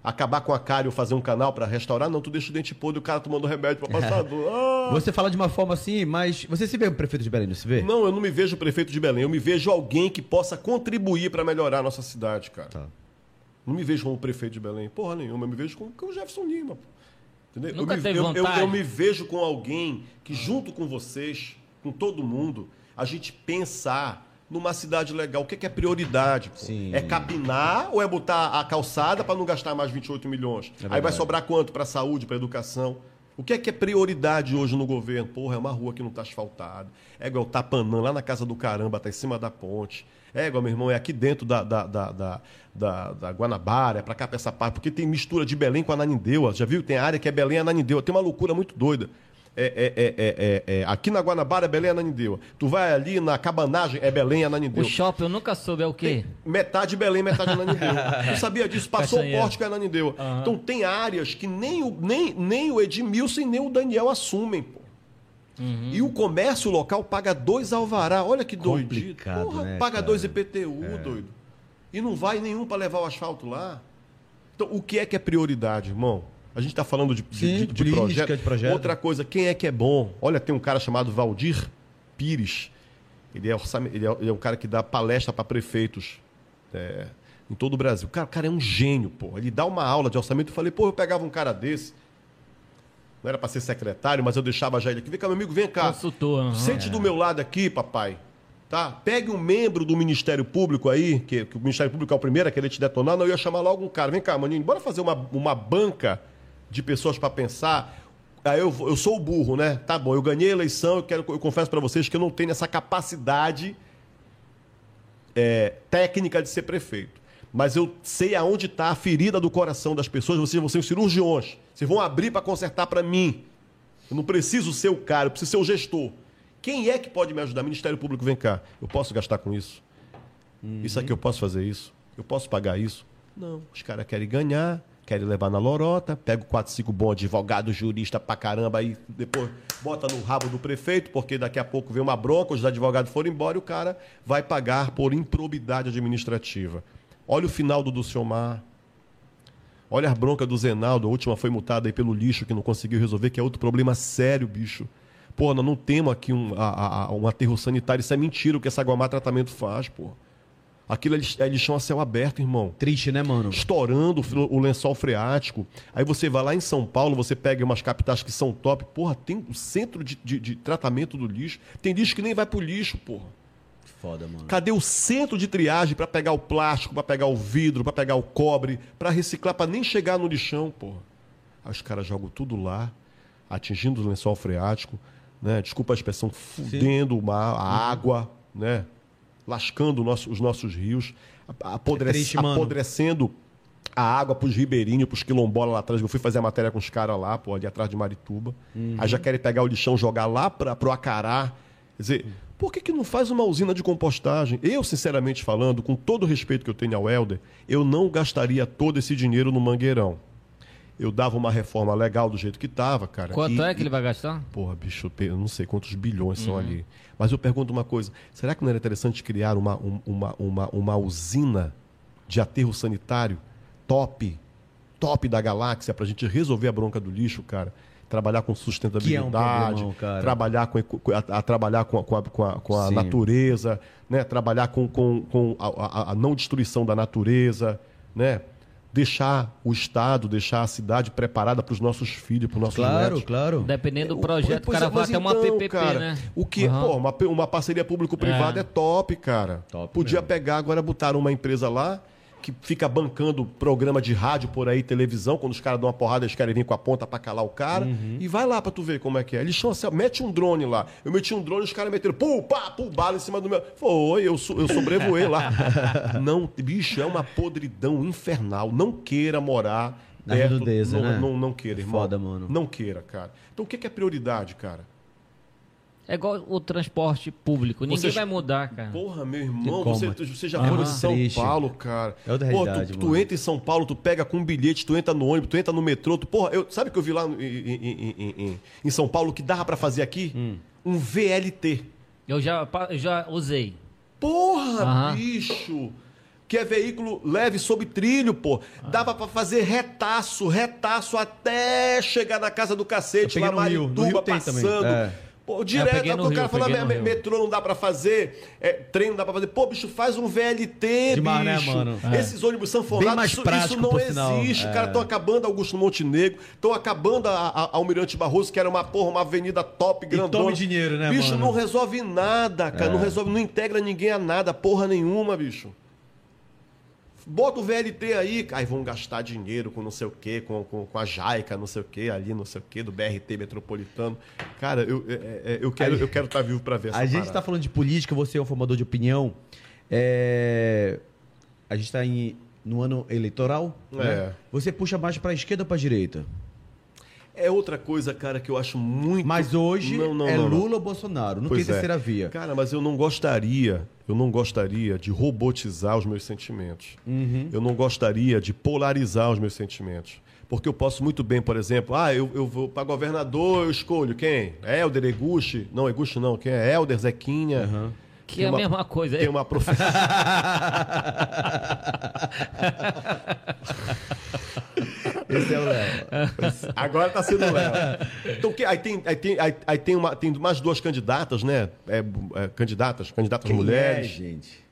acabar com a cárie ou fazer um canal para restaurar, não, tu deixa o dente podre e o cara tomando remédio para passar dor. Ah! Você fala de uma forma assim, mas você se vê como prefeito de Belém, não se vê? Não, eu não me vejo prefeito de Belém, eu me vejo alguém que possa contribuir para melhorar a nossa cidade, cara. Tá. Não me vejo como prefeito de Belém, porra nenhuma, eu me vejo como, como o Jefferson Lima. Entendeu? Nunca eu, me, teve eu, eu- eu me vejo com alguém que, junto com vocês, com todo mundo, a gente pensar numa cidade legal. O que é, que é prioridade? É capinar ou é botar a calçada para não gastar mais 28 milhões? Aí vai sobrar quanto para saúde, para educação? O que é que é prioridade hoje no governo? Porra, é uma rua que não está asfaltada. É igual Tapanã, lá na casa do caramba, tá em cima da ponte. É igual, meu irmão, é aqui dentro da, da, da, da, da- da Guanabara, é pra cá, pra essa parte, porque tem mistura de Belém com Ananindeua. Já viu? Tem área que é Belém e Ananindeua. Tem uma loucura muito doida. É, é, é, é, é, é, aqui na Guanabara é Belém e Ananindeua. Tu vai ali na Cabanagem, é Belém e O Ananindeua. shopping eu nunca soube é o quê? Metade Belém, metade Ananindeua. Tu sabia disso? Passou o pórtico é Ananindeua. Aham. Então tem áreas que nem o, nem, nem o Edmilson e nem o Daniel assumem, pô. Uhum. E o comércio local paga dois alvará. Olha que. Complicado, Porra, né, paga cara? dois IPTU, doido. E não vai nenhum para levar o asfalto lá. Então, o que é que é prioridade, irmão? A gente está falando de, de- Sim, de, de política, projeto. de projeto. Outra coisa, quem é que é bom? Olha, tem um cara chamado Valdir Pires. Ele é, orçam- ele é, ele é um cara que dá palestra para prefeitos é, em todo o Brasil. Cara, o cara é um gênio, pô. Ele dá uma aula de orçamento. Eu falei, pô, eu pegava um cara desse. Não era para ser secretário, mas eu deixava já ele aqui. Vem cá, meu amigo, vem cá. Consultor. aham. Sente do meu lado aqui, papai. Tá? Pegue um membro do Ministério Público aí, que, que o Ministério Público é o primeiro a querer te detonar. Não, eu ia chamar logo um cara. Vem cá, maninho, bora fazer uma, uma banca de pessoas para pensar. Aí eu, eu sou o burro, né? Tá bom, eu ganhei a eleição, eu, quero, eu confesso para vocês que eu não tenho essa capacidade é, técnica de ser prefeito. Mas eu sei aonde está a ferida do coração das pessoas. Vocês vão ser os cirurgiões. Vocês vão abrir para consertar para mim. Eu não preciso ser o cara, eu preciso ser o gestor. Quem é que pode me ajudar? Ministério Público, vem cá. Eu posso gastar com isso? Isso aqui eu posso fazer isso? Eu posso pagar isso? Não. Os caras querem ganhar, querem levar na lorota, pega o 4, 5 bom advogado, jurista pra caramba, aí depois bota no rabo do prefeito, porque daqui a pouco vem uma bronca, os advogados foram embora e o cara vai pagar por improbidade administrativa. Olha o final do Dulciomar. Olha a bronca do Zenaldo, a última foi multada aí pelo lixo que não conseguiu resolver, que é outro problema sério, bicho. Pô, nós não temos aqui um, a, a, um aterro sanitário, isso é mentira o que essa Guamá Tratamento faz, pô. Aquilo é lix- é lixão a céu aberto, irmão Triste, né, mano? estourando o o lençol freático. Aí você vai lá em São Paulo, você pega umas capitais que são top. Porra, tem o centro de, de- de tratamento do lixo. Tem lixo que nem vai pro lixo, porra. Foda, mano. Cadê o centro de triagem pra pegar o plástico, pra pegar o vidro, pra pegar o cobre, pra reciclar, pra nem chegar no lixão, porra? Aí os caras jogam tudo lá, atingindo o lençol freático, né? Desculpa a expressão, fudendo o mar, a água, né? Lascando o nosso- os nossos rios, a- apodrec- É triste, apodrecendo a água pros ribeirinhos, pros quilombolas lá atrás. Eu fui fazer a matéria com os caras lá, pô, ali atrás de Marituba. Uhum. Aí já querem pegar o lixão, jogar lá pra, pro Acará. Quer dizer, por que, que não faz uma usina de compostagem? Eu, sinceramente falando, com todo o respeito que eu tenho ao Helder, eu não gastaria todo esse dinheiro no Mangueirão. Eu dava uma reforma legal do jeito que estava, cara. Quanto E- é que ele vai gastar? Porra, bicho, eu não sei quantos bilhões Uhum. são ali. Mas eu pergunto uma coisa: será que não era interessante criar uma, um- uma, uma, uma usina de aterro sanitário top, top da galáxia, para a gente resolver a bronca do lixo, cara? Trabalhar com sustentabilidade, problemão, cara. trabalhar com, a, a trabalhar com a, com a, com a, com a natureza, né? trabalhar com, com, com a, a- a não destruição da natureza, né? Deixar o Estado, deixar a cidade preparada para os nossos filhos, para os nossos Claro, netos. claro. Dependendo do projeto, o é, cara vai até uma então, PPP, cara, né? O que, Aham. pô, uma, uma parceria público-privada É. é. top, cara. Top Podia mesmo. pegar, agora botaram uma empresa lá que fica bancando programa de rádio por aí, televisão, quando os caras dão uma porrada, eles querem vir com a ponta pra calar o cara. Uhum. E vai lá pra tu ver como é que é. Eles chamam assim, ó, mete um drone lá. Eu meti um drone, os caras meteram, pum, pá, pum, bala em cima do meu. Foi, eu, so- eu sobrevoei lá. Não, bicho, é uma podridão infernal. Não queira morar Na perto- não, né? não, não queira, irmão. Foda, mano. Não queira, cara. Então o que é prioridade, cara? É igual o transporte público. Ninguém Vocês- vai mudar, cara. Porra, meu irmão, você, você já Aham. foi em São Triste. Paulo, cara. É outra Pô, realidade, tu, tu entra em São Paulo, tu pega com um bilhete, tu entra no ônibus, tu entra no metrô, tu, porra, eu, sabe o que eu vi lá em, em- em- em- em São Paulo que dava pra fazer aqui? Hum. Um VLT. Eu já, eu já usei. Porra, Aham. bicho! Que é veículo leve sob trilho, pô. Dava pra fazer retaço, retaço até chegar na casa do cacete, lá no Rio. No Marituba, Rio tem também, passando. é. Pô, direto, aí no o Rio, cara no "Me- Rio." metrô não dá pra fazer, é, trem não dá pra fazer. Pô, bicho, faz um VLT, Demais, né, bicho. mano? Esses ônibus sanfonados, isso, isso não existe, É. cara. Estão acabando Augusto Montenegro, estão acabando a, a- Almirante Barroso, que era uma porra, uma avenida top, grandona. tome dinheiro, né, Bicho, mano? É. não resolve nada, cara. Não resolve, não integra ninguém a nada, porra nenhuma, bicho. Bota o VLT aí, aí vão gastar dinheiro com não sei o quê, com, com, com a Jaica, não sei o quê, ali, não sei o quê, do BRT metropolitano. Cara, eu, é, é, eu quero estar eu quero tá vivo pra ver essa A gente parada. tá falando de política, você é um formador de opinião. É, A gente tá em... no ano eleitoral. É. Né? Você puxa mais pra esquerda ou pra direita? É outra coisa, cara, que eu acho muito. Mas hoje Não, não, é não, não. Lula ou Bolsonaro. Não Pois tem é. terceira via. Cara, mas eu não gostaria, eu não gostaria de robotizar os meus sentimentos. Uhum. Eu não gostaria de polarizar os meus sentimentos. Porque eu posso muito bem, por exemplo, ah, eu, eu vou para governador, eu escolho quem? Helder, Eguchi? Não, Eguchi não, quem é? Helder, Zequinha. Que Tem é a uma- mesma coisa. Tem uma professora. Esse é o Léo. Agora tá sendo Léo. Então, que, aí tem, aí tem, aí, aí tem, uma, tem mais duas candidatas, né? É, é, candidatas, candidatas Quem mulheres. é, gente?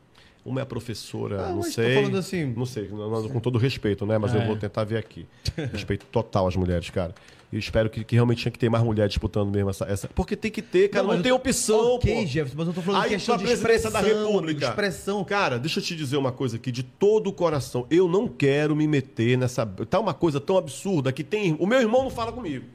Uma é a professora, Ah, não tô sei. falando assim. Não sei, com todo respeito, né? Mas eu vou tentar ver aqui. Respeito total às mulheres, cara. E espero que, que realmente tinha que ter mais mulheres disputando mesmo essa. essa... Porque tem que ter, cara. Não, mas eu tem opção, Ok, pô. Jefferson, mas eu tô falando Aí, questão de expressão, da República. expressão. Cara, deixa eu te dizer uma coisa aqui, de todo o coração. Eu não quero me meter nessa. Tá uma coisa tão absurda que tem. O meu irmão não fala comigo.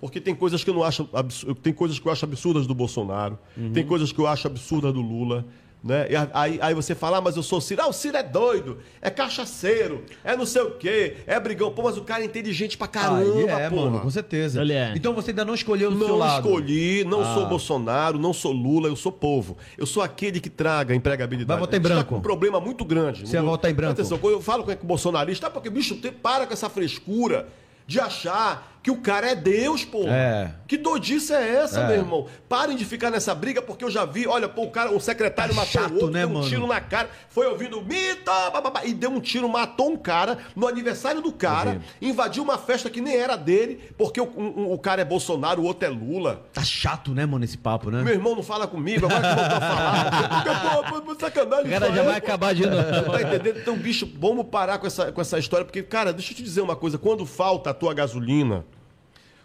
Porque tem coisas que eu não acho absurdas. Tem coisas que eu acho absurdas do Bolsonaro. Uhum. Tem coisas que eu acho absurdas do Lula. Né? E aí, aí você fala, ah, mas eu sou Ciro. Ah, o Ciro é doido, é cachaceiro, é não sei o quê, é brigão. Pô, mas o cara é inteligente pra caramba, Aí é, porra. mano, com certeza. Ele é. Então você ainda não escolheu o seu Não lado. escolhi, não Ah. sou Bolsonaro, não sou Lula, eu sou povo. Eu sou aquele que traga empregabilidade. Vai votar em tá branco? com um problema muito grande. Você vai votar em branco? Atenção, quando eu falo com o bolsonarista, ah, porque, bicho, para com essa frescura de achar que o cara é Deus, pô. É. Que doidice é essa, É. meu irmão? Parem de ficar nessa briga, porque eu já vi, olha, pô, o cara, o secretário Tá matou chato, o outro, né, deu um mano? tiro na cara, foi ouvindo mito, bababá, e deu um tiro, matou um cara no aniversário do cara, invadiu uma festa que nem era dele, porque o, um- o cara é Bolsonaro, o outro é Lula. Tá chato, né, mano, esse papo, né? Meu irmão não fala comigo, agora que voltou a falar. Porque, pô, pô, sacanagem. O cara já vai pô. acabar de novo. Tá entendendo? Então, bicho, vamos parar com essa, com essa história, porque, cara, deixa eu te dizer uma coisa: quando falta a tua gasolina,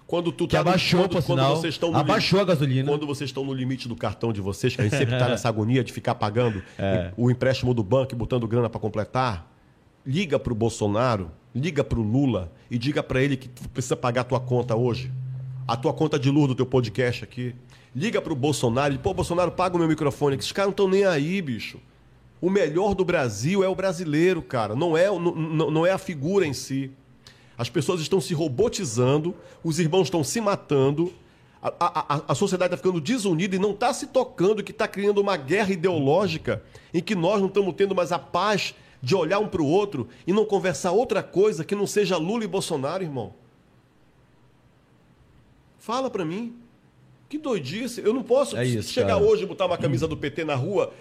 quando tu Que tá no- abaixou, quando, por quando sinal. vocês estão no Abaixou limite- a gasolina. Quando vocês estão no limite do cartão de vocês, que a gente sempre tá nessa agonia de ficar pagando É. o empréstimo do banco e botando grana para completar, liga pro Bolsonaro, liga pro Lula e diga para ele que tu precisa pagar a tua conta hoje. A tua conta de luz do teu podcast aqui. Liga pro Bolsonaro e, pô, Bolsonaro, paga o meu microfone, que esses caras não estão nem aí, bicho. O melhor do Brasil é o brasileiro, cara. Não é, o- não não é a figura em si. As pessoas estão se robotizando, os irmãos estão se matando, a, a- a- sociedade está ficando desunida e não está se tocando que está criando uma guerra ideológica em que nós não estamos tendo mais a paz de olhar um para o outro e não conversar outra coisa que não seja Lula e Bolsonaro, irmão. Fala para mim. Que doidice. Eu não posso É isso, chegar cara. hoje e botar uma camisa do PT na rua.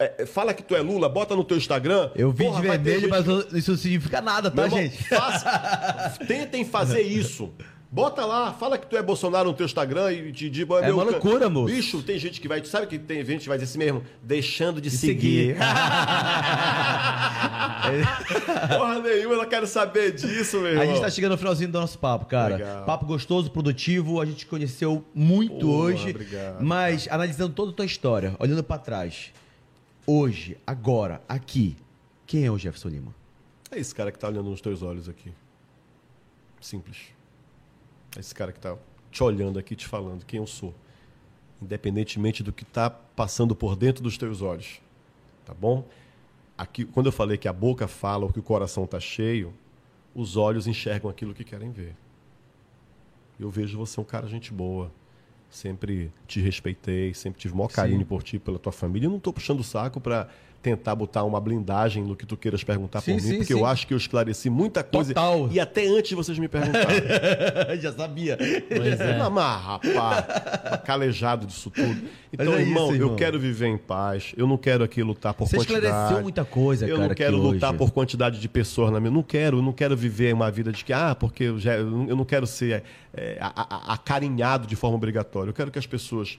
É, é, fala que tu é Lula, bota no teu Instagram. Eu vi Porra, de vermelho, gente mas isso não significa nada, tá, irmão, gente? faça- tentem fazer isso. Bota lá, fala que tu é Bolsonaro no teu Instagram e te digo. É uma loucura, moço. Bicho, tem gente que vai. Tu sabe que tem gente que vai dizer assim mesmo, deixando de, seguir. seguir. Porra nenhuma, eu não quero saber disso, meu irmão. A gente tá chegando no finalzinho do nosso papo, cara. Legal. Papo gostoso, produtivo. A gente conheceu muito Porra, hoje. obrigado. Mas analisando toda a tua história, olhando pra trás. Hoje, agora, aqui. Quem é o Jefferson Lima? É esse cara que tá olhando nos teus olhos aqui. Simples. É esse cara que tá te olhando aqui, te falando quem eu sou. Independentemente do que tá passando por dentro dos teus olhos. Tá bom? Aqui, quando eu falei que a boca fala ou que o coração tá cheio, os olhos enxergam aquilo que querem ver. Eu vejo você um cara gente boa. Sempre te respeitei, sempre tive o maior carinho por ti, pela tua família. Eu não tô puxando o saco para tentar botar uma blindagem no que tu queiras perguntar Sim, por mim, sim, porque sim. eu acho que eu esclareci muita coisa. Total. E até antes de vocês me perguntarem. Já sabia. Pois é. Mas, mas, rapaz, tá calejado disso tudo. Então, é isso, irmão, irmão. eu quero viver em paz. Eu não quero aqui lutar por Você quantidade. esclareceu muita coisa, eu cara. não quero aqui lutar hoje. por quantidade de pessoas na minha. Eu não quero, eu não quero viver uma vida de que, ah, porque eu, já, eu não- eu não quero ser é, a- acarinhado de forma obrigatória. Eu quero que as pessoas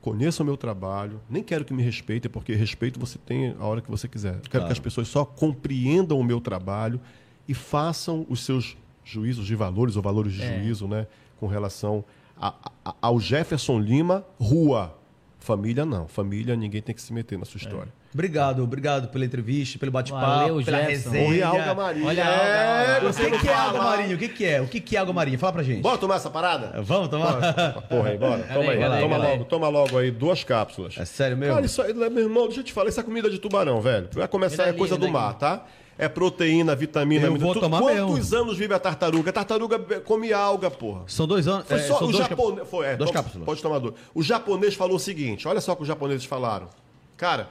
conheçam o meu trabalho. Nem quero que me respeitem, porque respeito você tem a hora que você quiser. Eu quero que as pessoas só compreendam o meu trabalho e façam os seus juízos de valores ou valores de É. juízo, né? Com relação a- a- ao Jefferson Lima, rua. Família não. Família ninguém tem que se meter na sua história. Obrigado, obrigado pela entrevista, pelo bate-papo, Valeu, pela Jefferson. resenha. Oi, Alga Maria. Olha a Alga, É, Alga. O você que, que é fala. água marinha? O que, que é? O que, que é água marinha? Fala pra gente. Bora tomar essa parada? Vamos tomar? Porra aí, bora. Toma aí. Vai lá, toma, logo, toma logo aí duas cápsulas. É sério mesmo? Cara, isso aí, meu irmão, deixa eu te falar, isso é comida de tubarão, velho. Vai começar, Me é coisa do mar, tá? É proteína, vitamina. Eu vou Tu- tomar Quantos anos vive a tartaruga? A tartaruga come alga, porra. São dois anos. Foi é, só o dois japonês. Foi, é, duas toma- cápsulas. Pode tomar dois. O japonês falou o seguinte: olha só o que os japoneses falaram. Cara,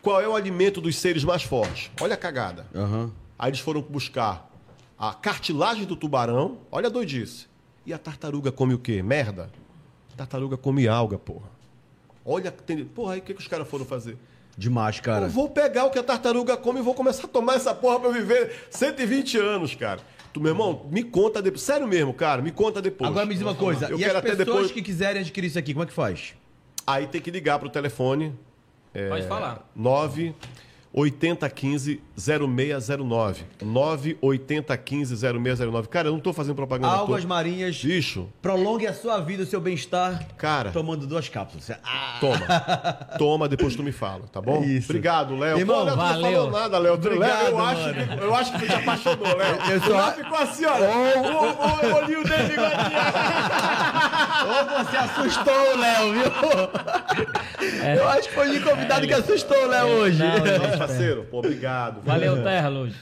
qual é o alimento dos seres mais fortes? Olha a cagada. Aham. Aí eles foram buscar a cartilagem do tubarão, olha a doidice. E a tartaruga come o quê? Merda? A tartaruga come alga, porra. Olha, tem... porra, aí o que, que os caras foram fazer? Demais, cara. Eu vou pegar o que a tartaruga come e vou começar a tomar essa porra pra eu viver 120 anos, cara. Tu, meu irmão, me conta depois. Sério mesmo, cara, me conta depois. Agora me diz uma coisa. Eu e quero as até pessoas depois. que quiserem adquirir isso aqui, como é que faz? Aí tem que ligar pro telefone Pode falar. 9 8015 0609. 9 8015 0609. Cara, eu não tô fazendo propaganda. Algas toa. marinhas. Bicho, Prolongue a sua vida, o seu bem-estar. Cara. Tomando duas cápsulas. Ah, toma. Toma, depois tu me fala, tá bom? É isso. Obrigado, Léo. Irmão, Pô, Léo, tu não valeu. falou nada, Léo. Obrigado, Léo, eu, acho que, eu acho que tu te apaixonou, Léo. Eu só- já ficou assim, olha. O, o, o olhinho dele. Ou você assustou o Léo, viu? Eu acho que foi o convidado que assustou o Léo hoje. Não, Nosso parceiro, pô, obrigado. Valeu, Terra, Luz.